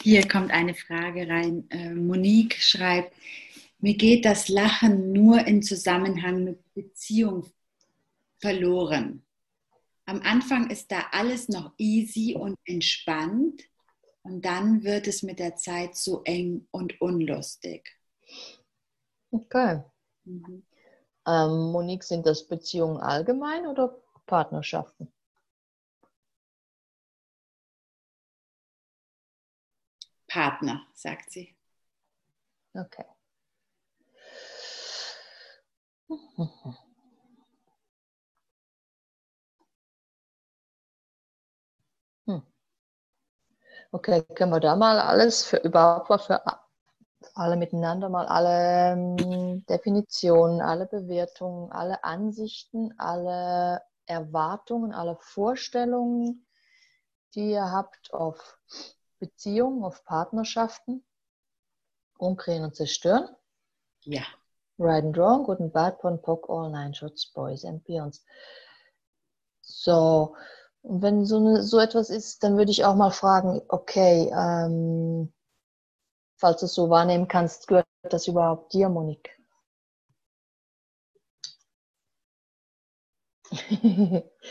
Hier kommt eine Frage rein. Äh, Monique schreibt, mir geht das Lachen nur in Zusammenhang mit Beziehung verloren. Am Anfang ist da alles noch easy und entspannt und dann wird es mit der Zeit so eng und unlustig. Okay. Mhm. Ähm, Monique, sind das Beziehungen allgemein oder Partnerschaften? Partner, sagt sie. Okay. Hm. Okay, können wir da mal alles für überhaupt mal für alle miteinander mal alle ähm, Definitionen, alle Bewertungen, alle Ansichten, alle Erwartungen, alle Vorstellungen, die ihr habt auf Beziehungen, auf Partnerschaften, umdrehen und zerstören. Ja. Right and Wrong, Good and Bad, Pon Pock, All Nine Shots, Boys and Beyonds. So, und wenn so, eine, so etwas ist, dann würde ich auch mal fragen, okay, ähm, falls du es so wahrnehmen kannst, gehört das überhaupt dir, Monique?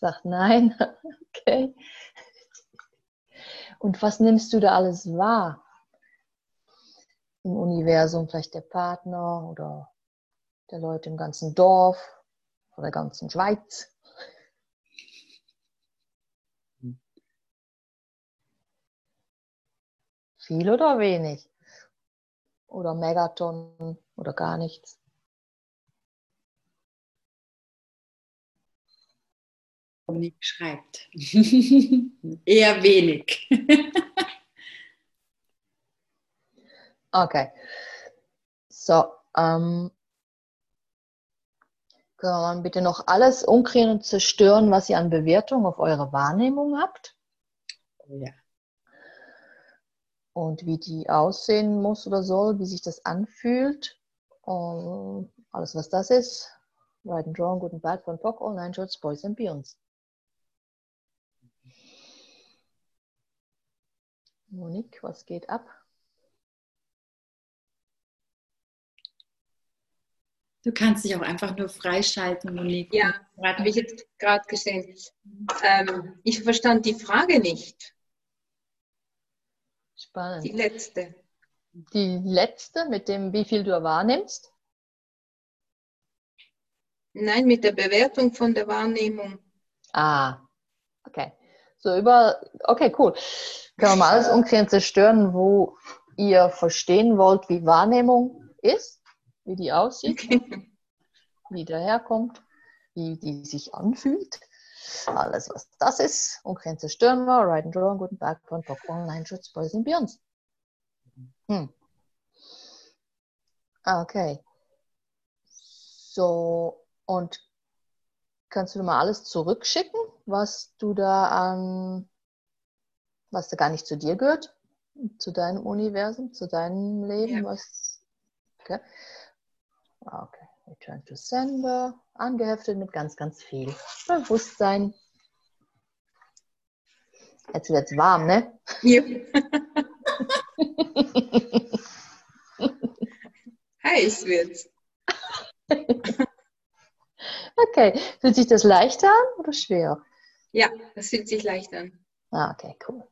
Sagt nein, okay. Und was nimmst du da alles wahr? Im Universum, vielleicht der Partner oder der Leute im ganzen Dorf oder der ganzen Schweiz. Viel oder wenig? Oder Megaton oder gar nichts? Dominik schreibt. Eher wenig. okay. So, ähm, können wir bitte noch alles umkriegen und zerstören, was ihr an Bewertung auf eure Wahrnehmung habt? Ja. Und wie die aussehen muss oder soll, wie sich das anfühlt. Und alles, was das ist. Right and Wrong, Good and Bad, von Pock, All Nine Shorts, Boys and Beyonds. Monique, was geht ab? Du kannst dich auch einfach nur freischalten, Monique. Ja, habe ich jetzt gerade gesehen. Ähm, ich verstand die Frage nicht. Spannend. Die letzte. Die letzte, mit dem, wie viel du wahrnimmst? Nein, mit der Bewertung von der Wahrnehmung. Ah, okay. So über, okay, cool. Können wir mal alles umkehren, zerstören, wo ihr verstehen wollt, wie Wahrnehmung ist, wie die aussieht, Okay. wie daherkommt, wie die sich anfühlt. Alles, was das ist, umkehren, zerstören wir, Ride and Draw, guten Tag, von Bock Online, Schutz, Boys and Beyonds. Hm. Okay. So, und kannst du mal alles zurückschicken, was du da an, was da gar nicht zu dir gehört, zu deinem Universum, zu deinem Leben, Ja. was, okay. Okay, return to sender, angeheftet mit ganz, ganz viel Bewusstsein. Jetzt wird es warm, ne? Ja. Heiß wird's. Okay, fühlt sich das leichter an oder schwer? Ja, das fühlt sich leicht an. Ah, okay, cool.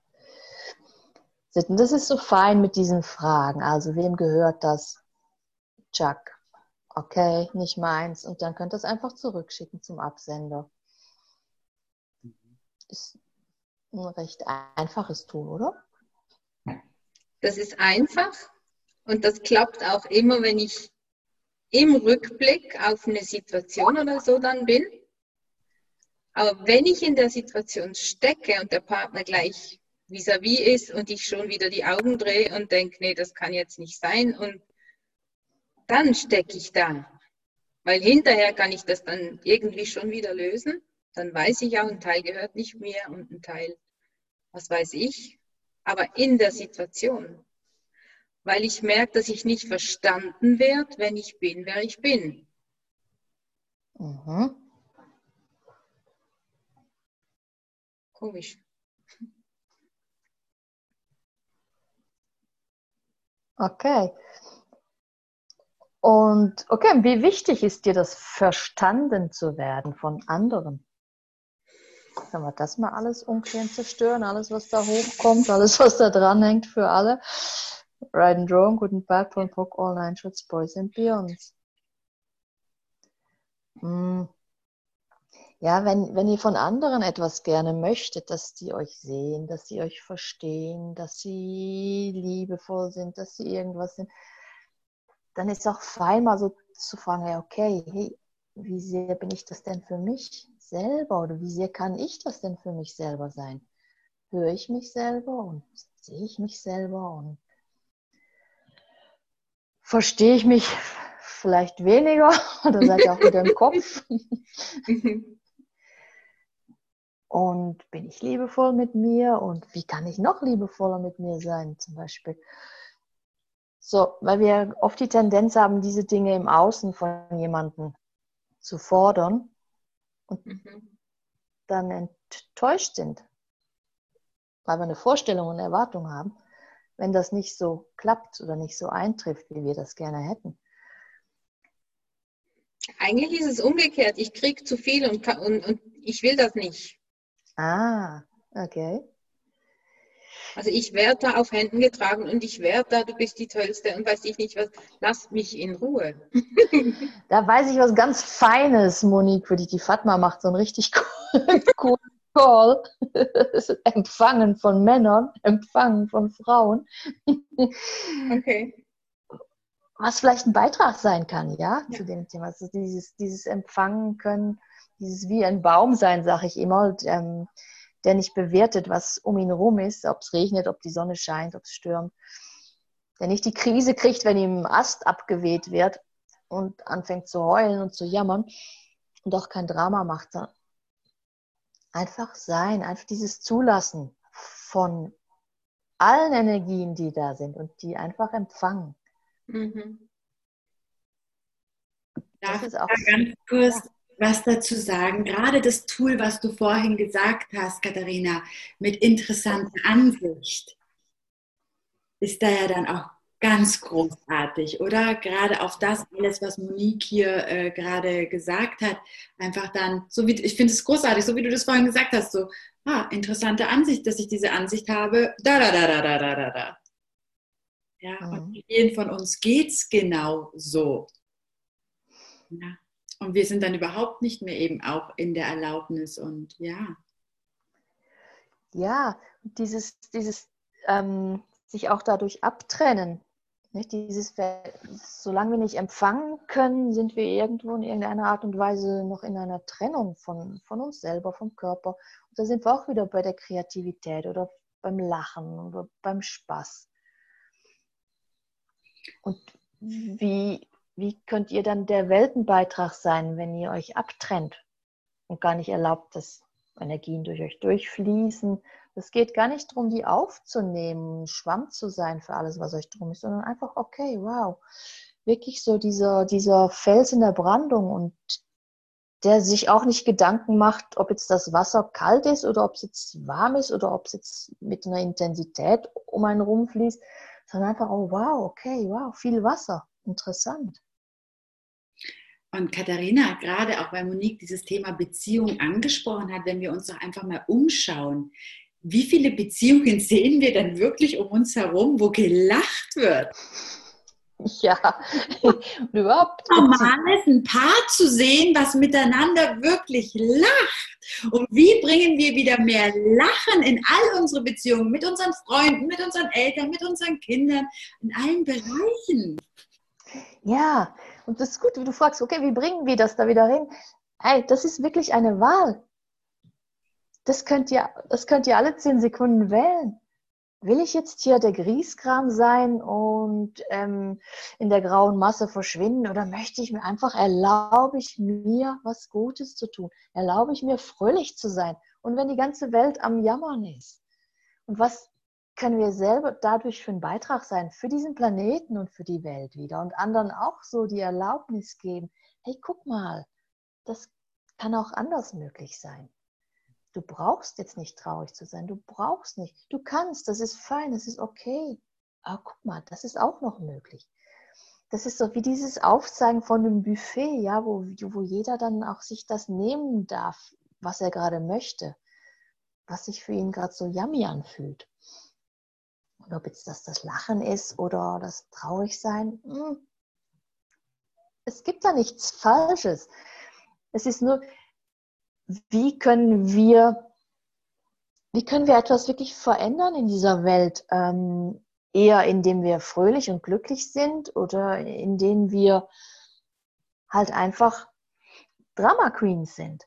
Das ist so fein mit diesen Fragen. Also, wem gehört das? Chuck. Okay, nicht meins. Und dann könnt ihr es einfach zurückschicken zum Absender. Ist ein recht einfaches Tool, oder? Das ist einfach und das klappt auch immer, wenn ich im Rückblick auf eine Situation oder so dann bin. Aber wenn ich in der Situation stecke und der Partner gleich vis-à-vis -vis ist und ich schon wieder die Augen drehe und denke, nee, das kann jetzt nicht sein und dann stecke ich da. Weil hinterher kann ich das dann irgendwie schon wieder lösen. Dann weiß ich auch, ein Teil gehört nicht mir und ein Teil, was weiß ich. Aber in der Situation. Weil ich merke, dass ich nicht verstanden werde, wenn ich bin, wer ich bin. Mhm. Komisch. Okay. Und okay, wie wichtig ist dir das, verstanden zu werden von anderen? Können wir das mal alles umkehren zerstören? Alles, was da hochkommt, alles, was da dran hängt für alle? Ride and Drone, Guten Bad, Book, All Nine Shots, Boys and Beyonds. Hm. Ja, wenn, wenn ihr von anderen etwas gerne möchtet, dass die euch sehen, dass sie euch verstehen, dass sie liebevoll sind, dass sie irgendwas sind, dann ist es auch fein, mal so zu fragen, hey, okay, hey, wie sehr bin ich das denn für mich selber oder wie sehr kann ich das denn für mich selber sein? Höre ich mich selber und sehe ich mich selber und verstehe ich mich vielleicht weniger oder seid ihr auch wieder im Kopf? und bin ich liebevoll mit mir und wie kann ich noch liebevoller mit mir sein zum Beispiel? So, weil wir oft die Tendenz haben, diese Dinge im Außen von jemandem zu fordern und mhm. dann enttäuscht sind, weil wir eine Vorstellung und Erwartung haben, wenn das nicht so klappt oder nicht so eintrifft, wie wir das gerne hätten. Eigentlich ist es umgekehrt. Ich kriege zu viel und, und, und ich will das nicht. Ah, okay. Also ich werde da auf Händen getragen und ich werde da, du bist die Tollste und weiß ich nicht was. Lass mich in Ruhe. da weiß ich was ganz Feines, Monique, für dich. Die Fatma macht so einen richtig coolen Call. Empfangen von Männern, Empfangen von Frauen. okay. Was vielleicht ein Beitrag sein kann, ja, ja. zu dem Thema. Also dieses, dieses Empfangen können, dieses wie ein Baum sein, sage ich immer. Und, ähm, der nicht bewertet, was um ihn herum ist, ob es regnet, ob die Sonne scheint, ob es stürmt. Der nicht die Krise kriegt, wenn ihm ein Ast abgeweht wird und anfängt zu heulen und zu jammern und auch kein Drama macht. Einfach sein, einfach dieses Zulassen von allen Energien, die da sind und die einfach empfangen. Mhm. Darf das ist auch ganz kurz was dazu sagen. Gerade das Tool, was du vorhin gesagt hast, Katharina, mit interessanter Ansicht, ist da ja dann auch ganz großartig, oder? Gerade auf das alles, was Monique hier äh, gerade gesagt hat, einfach dann, so wie ich finde es großartig, so wie du das vorhin gesagt hast, so, ah, interessante Ansicht, dass ich diese Ansicht habe, da, da, da, da, da, da, da, da. Ja, mhm. und vielen von uns geht es genau so. Ja. Und wir sind dann überhaupt nicht mehr eben auch in der Erlaubnis und ja. Ja, dieses, dieses ähm, sich auch dadurch abtrennen. Nicht? Dieses, solange wir nicht empfangen können, sind wir irgendwo in irgendeiner Art und Weise noch in einer Trennung von, von uns selber, vom Körper. Und da sind wir auch wieder bei der Kreativität oder beim Lachen oder beim Spaß. Und wie, wie könnt ihr dann der Weltenbeitrag sein, wenn ihr euch abtrennt und gar nicht erlaubt, dass Energien durch euch durchfließen? Es geht gar nicht darum, die aufzunehmen, Schwamm zu sein für alles, was euch drum ist, sondern einfach, okay, wow, wirklich so dieser, dieser Fels in der Brandung und der sich auch nicht Gedanken macht, ob jetzt das Wasser kalt ist oder ob es jetzt warm ist oder ob es jetzt mit einer Intensität um einen rumfließt, sondern einfach, oh wow, okay, wow, viel Wasser, interessant. Und Katharina, gerade auch weil Monique dieses Thema Beziehung angesprochen hat, wenn wir uns doch einfach mal umschauen, wie viele Beziehungen sehen wir denn wirklich um uns herum, wo gelacht wird? ja, überhaupt. Normal ist, ein Paar zu sehen, was miteinander wirklich lacht. Und wie bringen wir wieder mehr Lachen in all unsere Beziehungen mit unseren Freunden, mit unseren Eltern, mit unseren Kindern, in allen Bereichen? Ja, und das ist gut, wie du fragst, okay, wie bringen wir das da wieder hin? Hey, das ist wirklich eine Wahl. Das könnt ihr, das könnt ihr alle zehn Sekunden wählen will ich jetzt hier der Grieskram sein und ähm, in der grauen Masse verschwinden oder möchte ich mir einfach, erlaube ich mir, was Gutes zu tun? Erlaube ich mir, fröhlich zu sein? Und wenn die ganze Welt am Jammern ist? Und was können wir selber dadurch für einen Beitrag sein, für diesen Planeten und für die Welt wieder und anderen auch so die Erlaubnis geben, hey, guck mal, das kann auch anders möglich sein. Du brauchst jetzt nicht traurig zu sein. Du brauchst nicht. Du kannst. Das ist fein. Das ist okay. Aber guck mal, das ist auch noch möglich. Das ist so wie dieses Aufzeigen von einem Buffet, ja, wo, wo jeder dann auch sich das nehmen darf, was er gerade möchte, was sich für ihn gerade so yummy anfühlt. Und ob jetzt das das Lachen ist oder das Traurigsein, hm. es gibt da nichts Falsches. Es ist nur, wie können wir, wie können wir etwas wirklich verändern in dieser Welt? Ähm, eher indem wir fröhlich und glücklich sind oder indem wir halt einfach Drama Queens sind.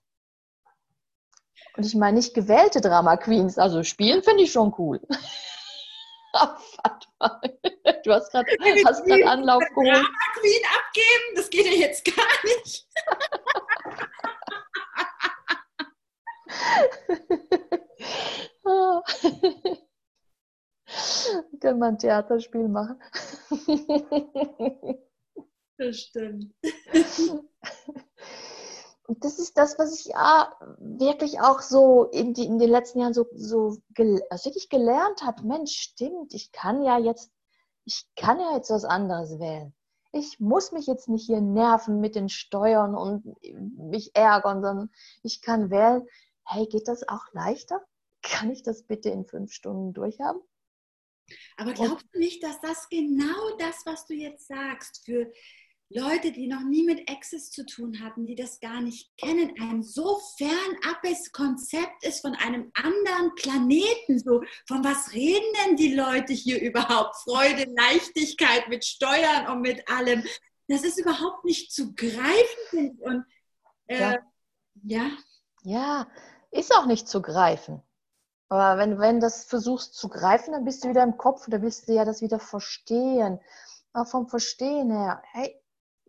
Und ich meine nicht gewählte Drama Queens, also spielen finde ich schon cool. du hast gerade Anlauf geholt. Drama Queen abgeben, das geht ja jetzt gar nicht. Können wir ein Theaterspiel machen? das stimmt. Und das ist das, was ich ja wirklich auch so in, die, in den letzten Jahren so, so gel also wirklich gelernt habe. Mensch, stimmt, ich kann ja jetzt, ich kann ja jetzt was anderes wählen. Ich muss mich jetzt nicht hier nerven mit den Steuern und mich ärgern, sondern ich kann wählen, hey, geht das auch leichter? Kann ich das bitte in fünf Stunden durchhaben? Aber glaubst du nicht, dass das genau das, was du jetzt sagst, für Leute, die noch nie mit Access zu tun hatten, die das gar nicht kennen, ein so fernabes Konzept ist von einem anderen Planeten. So, von was reden denn die Leute hier überhaupt? Freude, Leichtigkeit mit Steuern und mit allem. Das ist überhaupt nicht zu greifen. Und äh, ja. ja. Ja, ist auch nicht zu greifen. Aber wenn, wenn das versuchst zu greifen, dann bist du wieder im Kopf, da willst du ja das wieder verstehen. Aber vom Verstehen her, hey,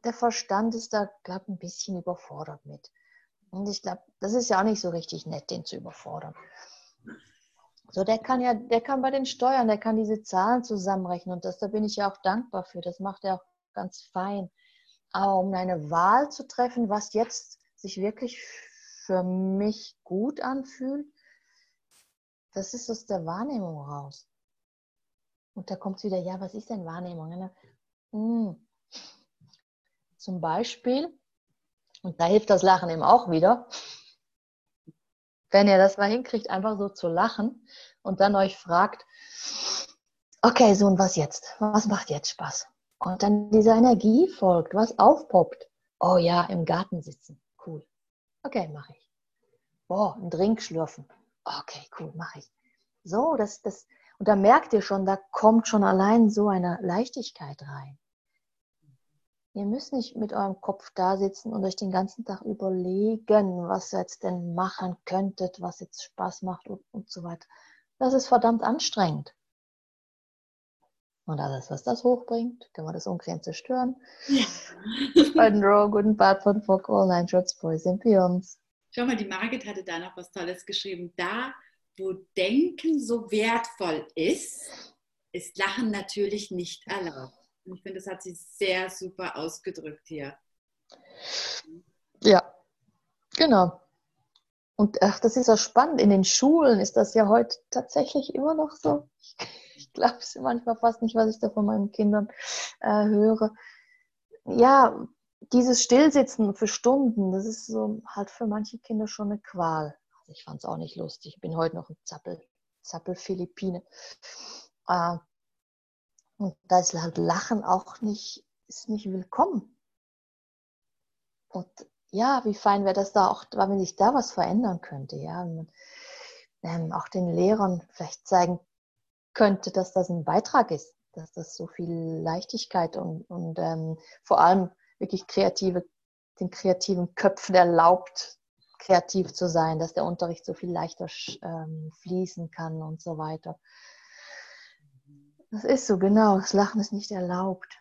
der Verstand ist da, glaube ich, ein bisschen überfordert mit. Und ich glaube, das ist ja auch nicht so richtig nett, den zu überfordern. So, der kann ja, der kann bei den Steuern, der kann diese Zahlen zusammenrechnen und das, da bin ich ja auch dankbar für. Das macht er auch ganz fein. Aber um eine Wahl zu treffen, was jetzt sich wirklich für mich gut anfühlt, das ist aus der Wahrnehmung raus. Und da kommt es wieder, ja, was ist denn Wahrnehmung? Hm. Zum Beispiel, und da hilft das Lachen eben auch wieder, wenn ihr das mal hinkriegt, einfach so zu lachen und dann euch fragt, okay, so und was jetzt? Was macht jetzt Spaß? Und dann dieser Energie folgt, was aufpoppt. Oh ja, im Garten sitzen. Cool. Okay, mache ich. Boah, einen Drink schlürfen. Okay, cool, mache ich. So, das, das, und da merkt ihr schon, da kommt schon allein so eine Leichtigkeit rein. Ihr müsst nicht mit eurem Kopf da sitzen und euch den ganzen Tag überlegen, was ihr jetzt denn machen könntet, was jetzt Spaß macht und, und so weiter. Das ist verdammt anstrengend. Und alles, was das hochbringt, können wir das Uncreme zerstören. Ja. Ein Draw, guten Bad von Fock, All Nine Shorts, Boys and Beyonds. Schau mal, die Margit hatte da noch was Tolles geschrieben. Da, wo Denken so wertvoll ist, ist Lachen natürlich nicht erlaubt. Und ich finde, das hat sie sehr super ausgedrückt hier. Ja, genau. Und ach, das ist ja spannend. In den Schulen ist das ja heute tatsächlich immer noch so. Ich glaube es manchmal fast nicht, was ich da von meinen Kindern äh, höre. Ja, dieses Stillsitzen für Stunden, das ist so halt für manche Kinder schon eine Qual. Ich fand es auch nicht lustig. Ich bin heute noch ein Zappel, Zappel Philippine. Äh, Und da ist halt Lachen auch nicht, ist nicht willkommen. Und ja, wie fein wäre das da auch, wenn sich da was verändern könnte, ja. Und, ähm, auch den Lehrern vielleicht zeigen könnte, dass das ein Beitrag ist, dass das so viel Leichtigkeit und, und ähm, vor allem wirklich kreative, den kreativen Köpfen erlaubt, kreativ zu sein, dass der Unterricht so viel leichter ähm, fließen kann und so weiter. Das ist so, genau. Das Lachen ist nicht erlaubt.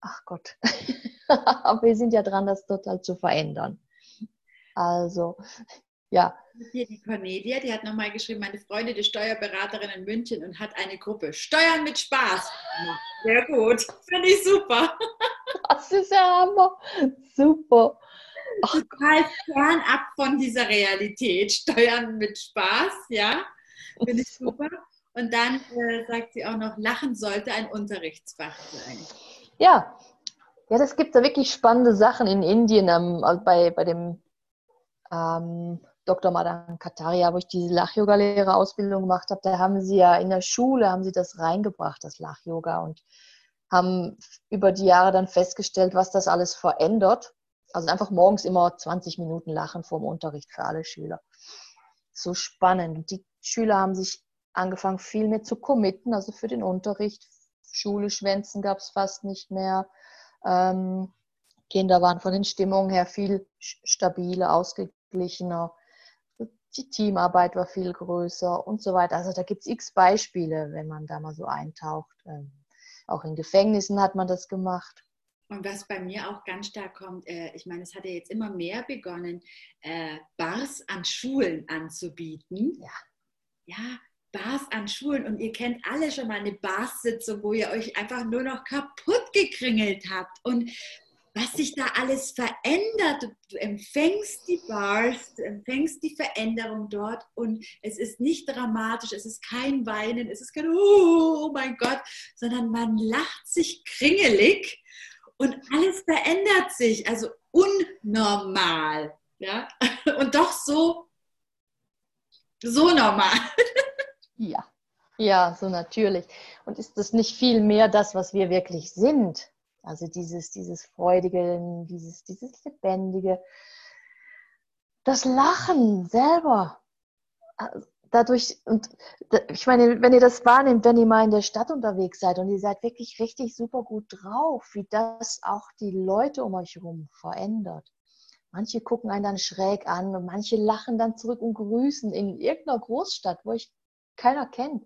Ach Gott. Aber wir sind ja dran, das total zu verändern. Also, ja. Hier die Cornelia, die hat nochmal geschrieben, meine Freundin, die Steuerberaterin in München und hat eine Gruppe. Steuern mit Spaß. Sehr gut. Finde ich super. Das ist ja Hammer. Super. Total fernab von dieser Realität. Steuern mit Spaß, ja. Finde ich super. Und dann äh, sagt sie auch noch, Lachen sollte ein Unterrichtsfach sein. Ja, ja, das gibt da wirklich spannende Sachen in Indien ähm, bei, bei dem ähm, Dr. Madan Kataria, wo ich diese Lach-Yoga-Lehrerausbildung gemacht habe. Da haben sie ja in der Schule haben sie das reingebracht, das Lach-Yoga und haben über die Jahre dann festgestellt, was das alles verändert. Also einfach morgens immer 20 Minuten Lachen vorm Unterricht für alle Schüler. So spannend. Die Schüler haben sich angefangen, viel mehr zu committen, also für den Unterricht. Schule schwänzen gab es fast nicht mehr. Ähm, Kinder waren von den Stimmungen her viel stabiler, ausgeglichener. Die Teamarbeit war viel größer und so weiter. Also da gibt es x Beispiele, wenn man da mal so eintaucht. Ähm, auch in Gefängnissen hat man das gemacht. Und was bei mir auch ganz stark kommt, äh, ich meine, es hat ja jetzt immer mehr begonnen, äh, Bars an Schulen anzubieten. Ja. Ja, Bars an Schulen und ihr kennt alle schon mal eine Barsitzung, wo ihr euch einfach nur noch kaputt gekringelt habt und was sich da alles verändert. Du, empfängst die Bars, du empfängst die Veränderung dort und es ist nicht dramatisch, es ist kein Weinen, es ist kein oh, oh mein Gott, sondern man lacht sich kringelig und alles verändert sich, also unnormal. Ja? Und doch so, so normal. Ja, ja, so natürlich. Und ist das nicht viel mehr das, was wir wirklich sind? Also dieses, dieses Freudige, dieses, dieses Lebendige. Das Lachen selber. Dadurch, und ich meine, wenn ihr das wahrnehmt, wenn ihr mal in der Stadt unterwegs seid und ihr seid wirklich richtig super gut drauf, wie das auch die Leute um euch herum verändert. Manche gucken einen dann schräg an und manche lachen dann zurück und grüßen in irgendeiner Großstadt, wo ich keiner kennt.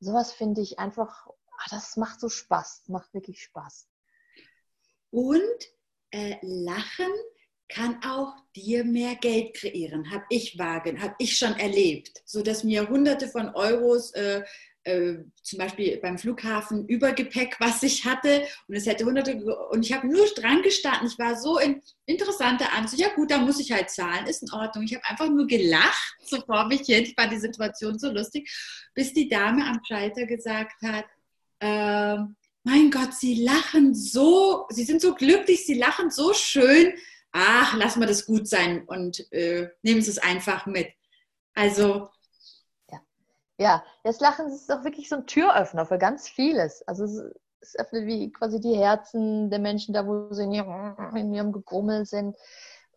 Sowas finde ich einfach, ach, das macht so Spaß, macht wirklich Spaß. Und äh, Lachen kann auch dir mehr Geld kreieren, habe ich wagen, habe ich schon erlebt, so dass mir Hunderte von Euros äh, äh, zum Beispiel beim Flughafen Übergepäck, was ich hatte. Und es hätte hunderte, und ich habe nur dran gestanden. Ich war so in interessanter Ansicht. Ja, gut, da muss ich halt zahlen, ist in Ordnung. Ich habe einfach nur gelacht, so vor mich hin. Ich fand die Situation so lustig, bis die Dame am Schalter gesagt hat, äh, mein Gott, Sie lachen so, Sie sind so glücklich, Sie lachen so schön. Ach, lassen wir das gut sein und äh, nehmen Sie es einfach mit. Also ja, das Lachen ist auch wirklich so ein Türöffner für ganz vieles. Also es, es öffnet wie quasi die Herzen der Menschen da, wo sie in ihrem, in ihrem Gegrummel sind.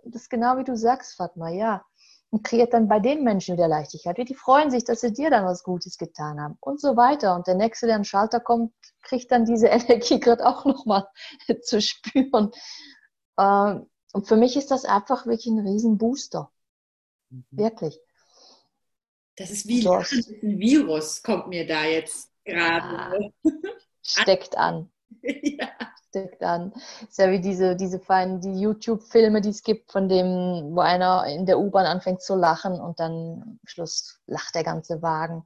Das ist genau wie du sagst, Fatma, ja. Und kreiert dann bei den Menschen wieder Leichtigkeit. Die freuen sich, dass sie dir dann was Gutes getan haben und so weiter. Und der Nächste, der an den Schalter kommt, kriegt dann diese Energie gerade auch nochmal zu spüren. Ähm, und für mich ist das einfach wirklich ein Riesenbooster. Mhm. Wirklich. Das ist wie so. ein Virus, kommt mir da jetzt gerade. Ja. Steckt an. ja. Steckt an. Ist ja wie diese, diese feinen, die YouTube-Filme, die es gibt, von dem, wo einer in der U-Bahn anfängt zu lachen und dann am Schluss lacht der ganze Wagen.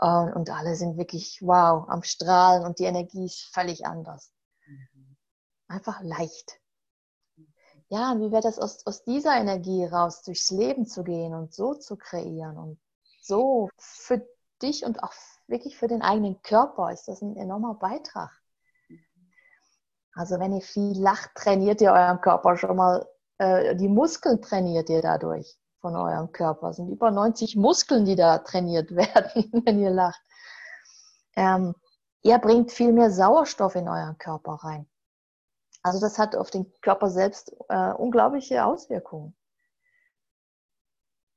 Und alle sind wirklich, wow, am Strahlen und die Energie ist völlig anders. Mhm. Einfach leicht. Ja, und wie wäre das aus, aus dieser Energie raus, durchs Leben zu gehen und so zu kreieren und so für dich und auch wirklich für den eigenen Körper ist das ein enormer Beitrag. Also wenn ihr viel lacht, trainiert ihr euren Körper schon mal, äh, die Muskeln trainiert ihr dadurch von eurem Körper. Es sind über 90 Muskeln, die da trainiert werden, wenn ihr lacht. Ähm, ihr bringt viel mehr Sauerstoff in euren Körper rein. Also das hat auf den Körper selbst äh, unglaubliche Auswirkungen.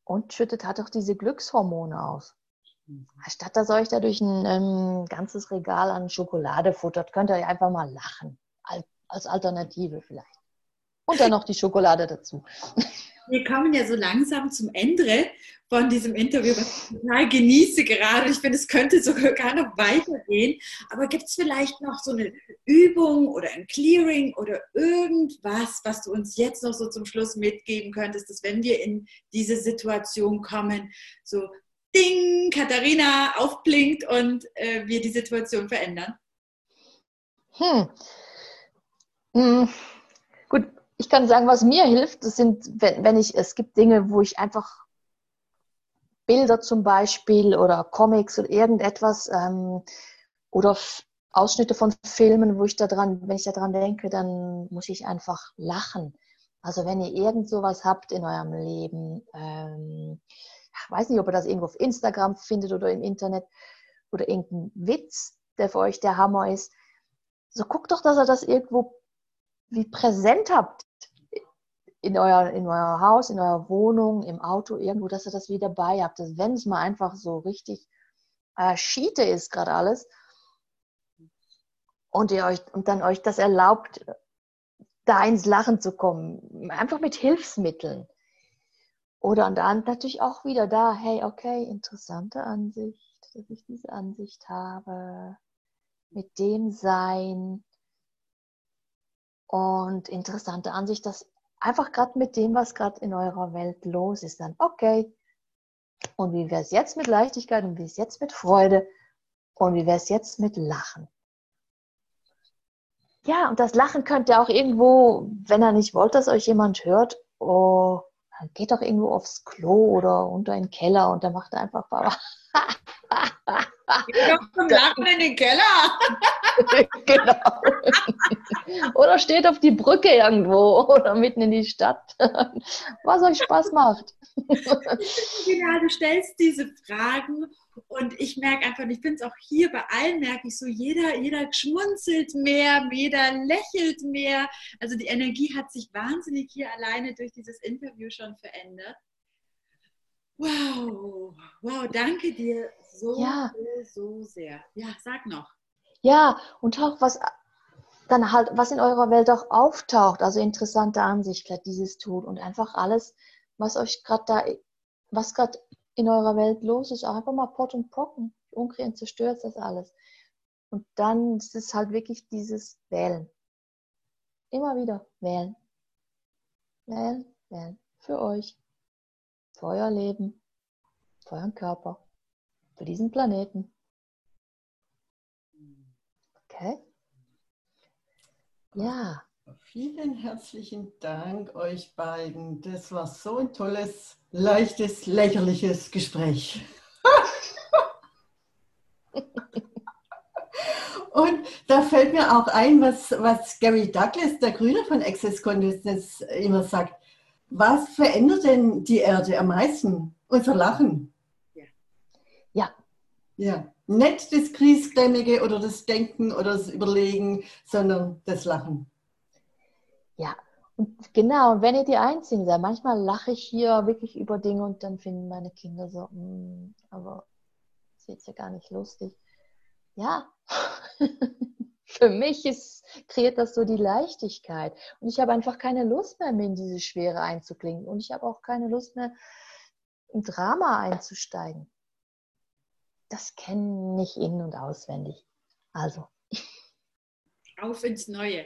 Und schüttet hat auch diese Glückshormone aus. Statt dass euch dadurch ein ähm, ganzes Regal an Schokolade futtert, könnt ihr einfach mal lachen. Als Alternative vielleicht. Und dann noch die Schokolade dazu. Wir kommen ja so langsam zum Ende von diesem Interview, was ich total genieße gerade. Ich finde, es könnte sogar gar noch weitergehen. Aber gibt es vielleicht noch so eine Übung oder ein Clearing oder irgendwas, was du uns jetzt noch so zum Schluss mitgeben könntest, dass wenn wir in diese Situation kommen, so Ding, Katharina aufblinkt und äh, wir die Situation verändern? Hm. hm. Gut, ich kann sagen, was mir hilft, das sind, wenn, wenn ich, es gibt Dinge, wo ich einfach Bilder zum Beispiel oder Comics oder irgendetwas ähm, oder Ausschnitte von Filmen, wo ich da dran, wenn ich daran denke, dann muss ich einfach lachen. Also wenn ihr irgend sowas habt in eurem Leben, ähm, ich weiß nicht, ob ihr das irgendwo auf Instagram findet oder im Internet oder irgendein Witz, der für euch der Hammer ist, so guckt doch, dass ihr das irgendwo wie präsent habt in euer, in euer Haus, in eurer Wohnung, im Auto, irgendwo, dass ihr das wieder bei habt. Dass, wenn es mal einfach so richtig äh, Schiete ist, gerade alles, und ihr euch und dann euch das erlaubt, da ins Lachen zu kommen, einfach mit Hilfsmitteln. Oder und dann natürlich auch wieder da, hey, okay, interessante Ansicht, dass ich diese Ansicht habe, mit dem Sein und interessante Ansicht, dass einfach gerade mit dem, was gerade in eurer Welt los ist, dann okay. Und wie wäre es jetzt mit Leichtigkeit und wie ist es jetzt mit Freude und wie wäre es jetzt mit Lachen? Ja, und das Lachen könnt ihr auch irgendwo, wenn ihr nicht wollt, dass euch jemand hört, oh, dann geht doch irgendwo aufs Klo oder unter den Keller und dann macht er einfach Baba. Geh doch zum Lachen in den Keller. genau. oder steht auf die Brücke irgendwo oder mitten in die Stadt. Was euch Spaß macht. genau, du stellst diese Fragen und ich merke einfach, ich finde es auch hier bei allen, merke ich so, jeder, jeder schmunzelt mehr, jeder lächelt mehr. Also die Energie hat sich wahnsinnig hier alleine durch dieses Interview schon verändert. Wow, wow, danke dir so, ja. so, so sehr. Ja, sag noch. Ja, und auch was dann halt, was in eurer Welt auch auftaucht, also interessante Ansicht, dieses tut und einfach alles, was euch gerade da, was gerade in eurer Welt los ist, einfach mal Pott und Pocken. Unkrähen zerstört das alles. Und dann ist es halt wirklich dieses Wählen. Immer wieder wählen. Wählen, wählen. Für euch. Für euer Leben. Für euren Körper. Für diesen Planeten. Okay? Ja. Vielen herzlichen Dank euch beiden. Das war so ein tolles, leichtes, lächerliches Gespräch. Und da fällt mir auch ein, was, was Gary Douglas, der Gründer von Access Consciousness, immer sagt. Was verändert denn die Erde am meisten? Unser Lachen. Ja. Ja. ja. Nicht das Griesgrämige oder das Denken oder das Überlegen, sondern das Lachen. Ja, und genau, und wenn ihr die Einzigen seid, manchmal lache ich hier wirklich über Dinge und dann finden meine Kinder so, mm, aber das ist ja gar nicht lustig. Ja, für mich ist, kreiert das so die Leichtigkeit. Und ich habe einfach keine Lust mehr, mir in diese Schwere einzuklingen. Und ich habe auch keine Lust mehr, im Drama einzusteigen das kenne ich in- und auswendig. Also. Auf ins Neue.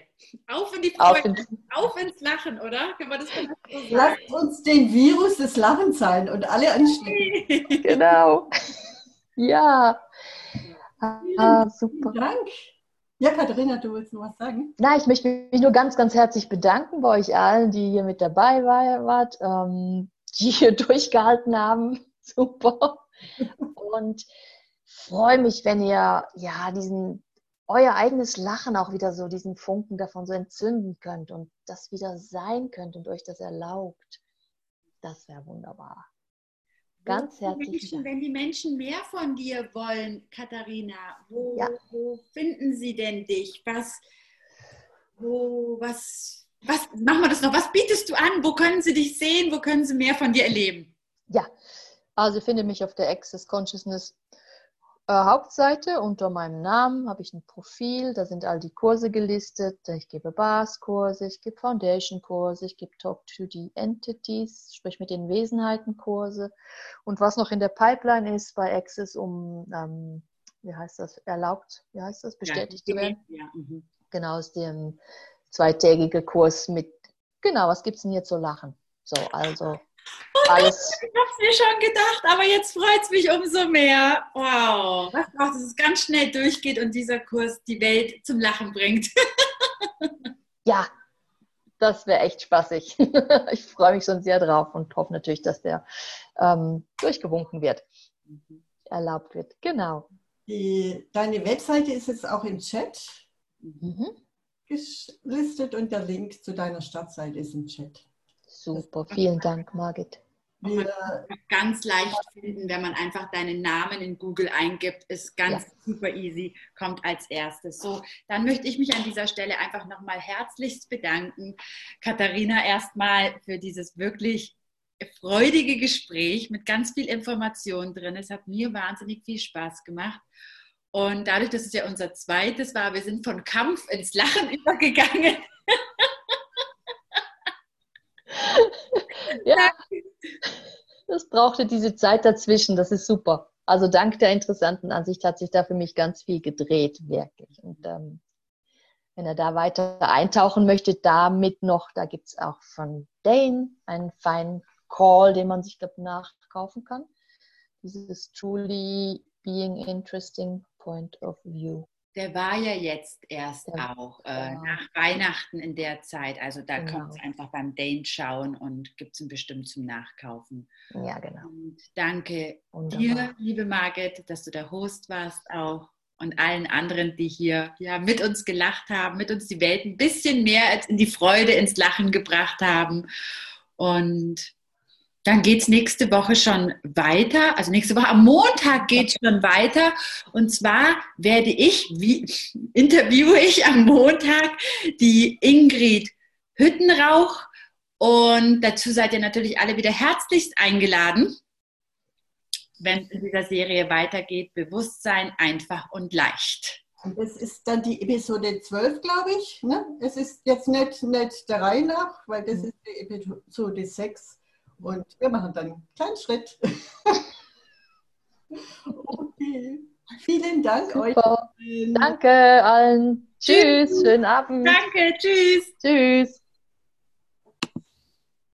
Auf in die Freude. Auf, in auf ins Lachen, oder? Kann man das so sagen? Lasst uns den Virus des Lachens sein und alle anstecken. genau. Ja. Ah, super. Vielen Dank. Ja, Katharina, du willst noch was sagen? Nein, ich möchte mich nur ganz, ganz herzlich bedanken bei euch allen, die hier mit dabei wart, ähm, die hier durchgehalten haben. Super. Und freue mich, wenn ihr ja diesen euer eigenes Lachen auch wieder so, diesen Funken davon so entzünden könnt und das wieder sein könnt und euch das erlaubt. Das wäre wunderbar. Ganz herzlichen Menschen. Wenn die Menschen mehr von dir wollen, Katharina, wo, Ja. wo finden sie denn dich? Was, wo, was, was, machen wir das noch? Was bietest du an? Wo können sie dich sehen? Wo können sie mehr von dir erleben? Ja, also ihr findet mich auf der Access Consciousness äh, Hauptseite. Unter meinem Namen habe ich ein Profil, da sind all die Kurse gelistet. Ich gebe Bars-Kurse, ich gebe Foundation-Kurse, ich gebe Talk to the Entities, sprich mit den Wesenheiten-Kurse. Und was noch in der Pipeline ist bei Access, um, ähm, wie heißt das, erlaubt, wie heißt das, bestätigt zu werden? Ja, mhm. Genau, aus dem zweitägigen Kurs mit, genau, was gibt es denn hier zu lachen? So, also alles. Ich habe es mir schon gedacht, aber jetzt freut es mich umso mehr. Wow. Was braucht es, dass es ganz schnell durchgeht und dieser Kurs die Welt zum Lachen bringt? Ja, das wäre echt spaßig. ich freue mich schon sehr drauf und hoffe natürlich, dass der ähm, durchgewunken wird, erlaubt wird. Genau. Die, deine Webseite ist jetzt auch im Chat Mhm. gelistet und der Link zu deiner Startseite ist im Chat. Super, vielen Dank, Margit. Ganz leicht finden, wenn man einfach deinen Namen in Google eingibt, ist ganz Ja. super easy, kommt als erstes. So, dann möchte ich mich an dieser Stelle einfach nochmal herzlichst bedanken, Katharina, erstmal für dieses wirklich freudige Gespräch mit ganz viel Information drin. Es hat mir wahnsinnig viel Spaß gemacht. Und dadurch, dass es ja unser zweites war, wir sind von Kampf ins Lachen übergegangen. Ja, das brauchte diese Zeit dazwischen, das ist super. Also dank der interessanten Ansicht hat sich da für mich ganz viel gedreht, wirklich. Und ähm, wenn er da weiter eintauchen möchte, damit noch, da gibt es auch von Dane einen feinen Call, den man sich, glaube nachkaufen kann. Dieses Truly Being Interesting Point of View. Der war ja jetzt erst Ja, auch äh, genau. nach Weihnachten in der Zeit. Also da Genau. kann man einfach beim Dane schauen und gibt es ihn bestimmt zum Nachkaufen. Ja, genau. Und danke Wunderbar. dir, liebe Margit, dass du der Host warst auch und allen anderen, die hier ja, mit uns gelacht haben, mit uns die Welt ein bisschen mehr als in die Freude, ins Lachen gebracht haben. Und dann geht es nächste Woche schon weiter. Also nächste Woche am Montag geht es schon weiter. Und zwar werde ich, wie interviewe ich am Montag die Ingrid Hüttenrauch. Und dazu seid ihr natürlich alle wieder herzlichst eingeladen, wenn es in dieser Serie weitergeht. Bewusstsein einfach und leicht. und das ist dann die Episode 12, glaube ich. Ne? Es ist jetzt nicht, nicht der Reihe nach, weil das ist die Episode 6. Und wir machen dann einen kleinen Schritt. okay. Vielen Dank euch. Super. allen. Danke allen. Tschüss, schönen Abend. Danke, tschüss. Tschüss.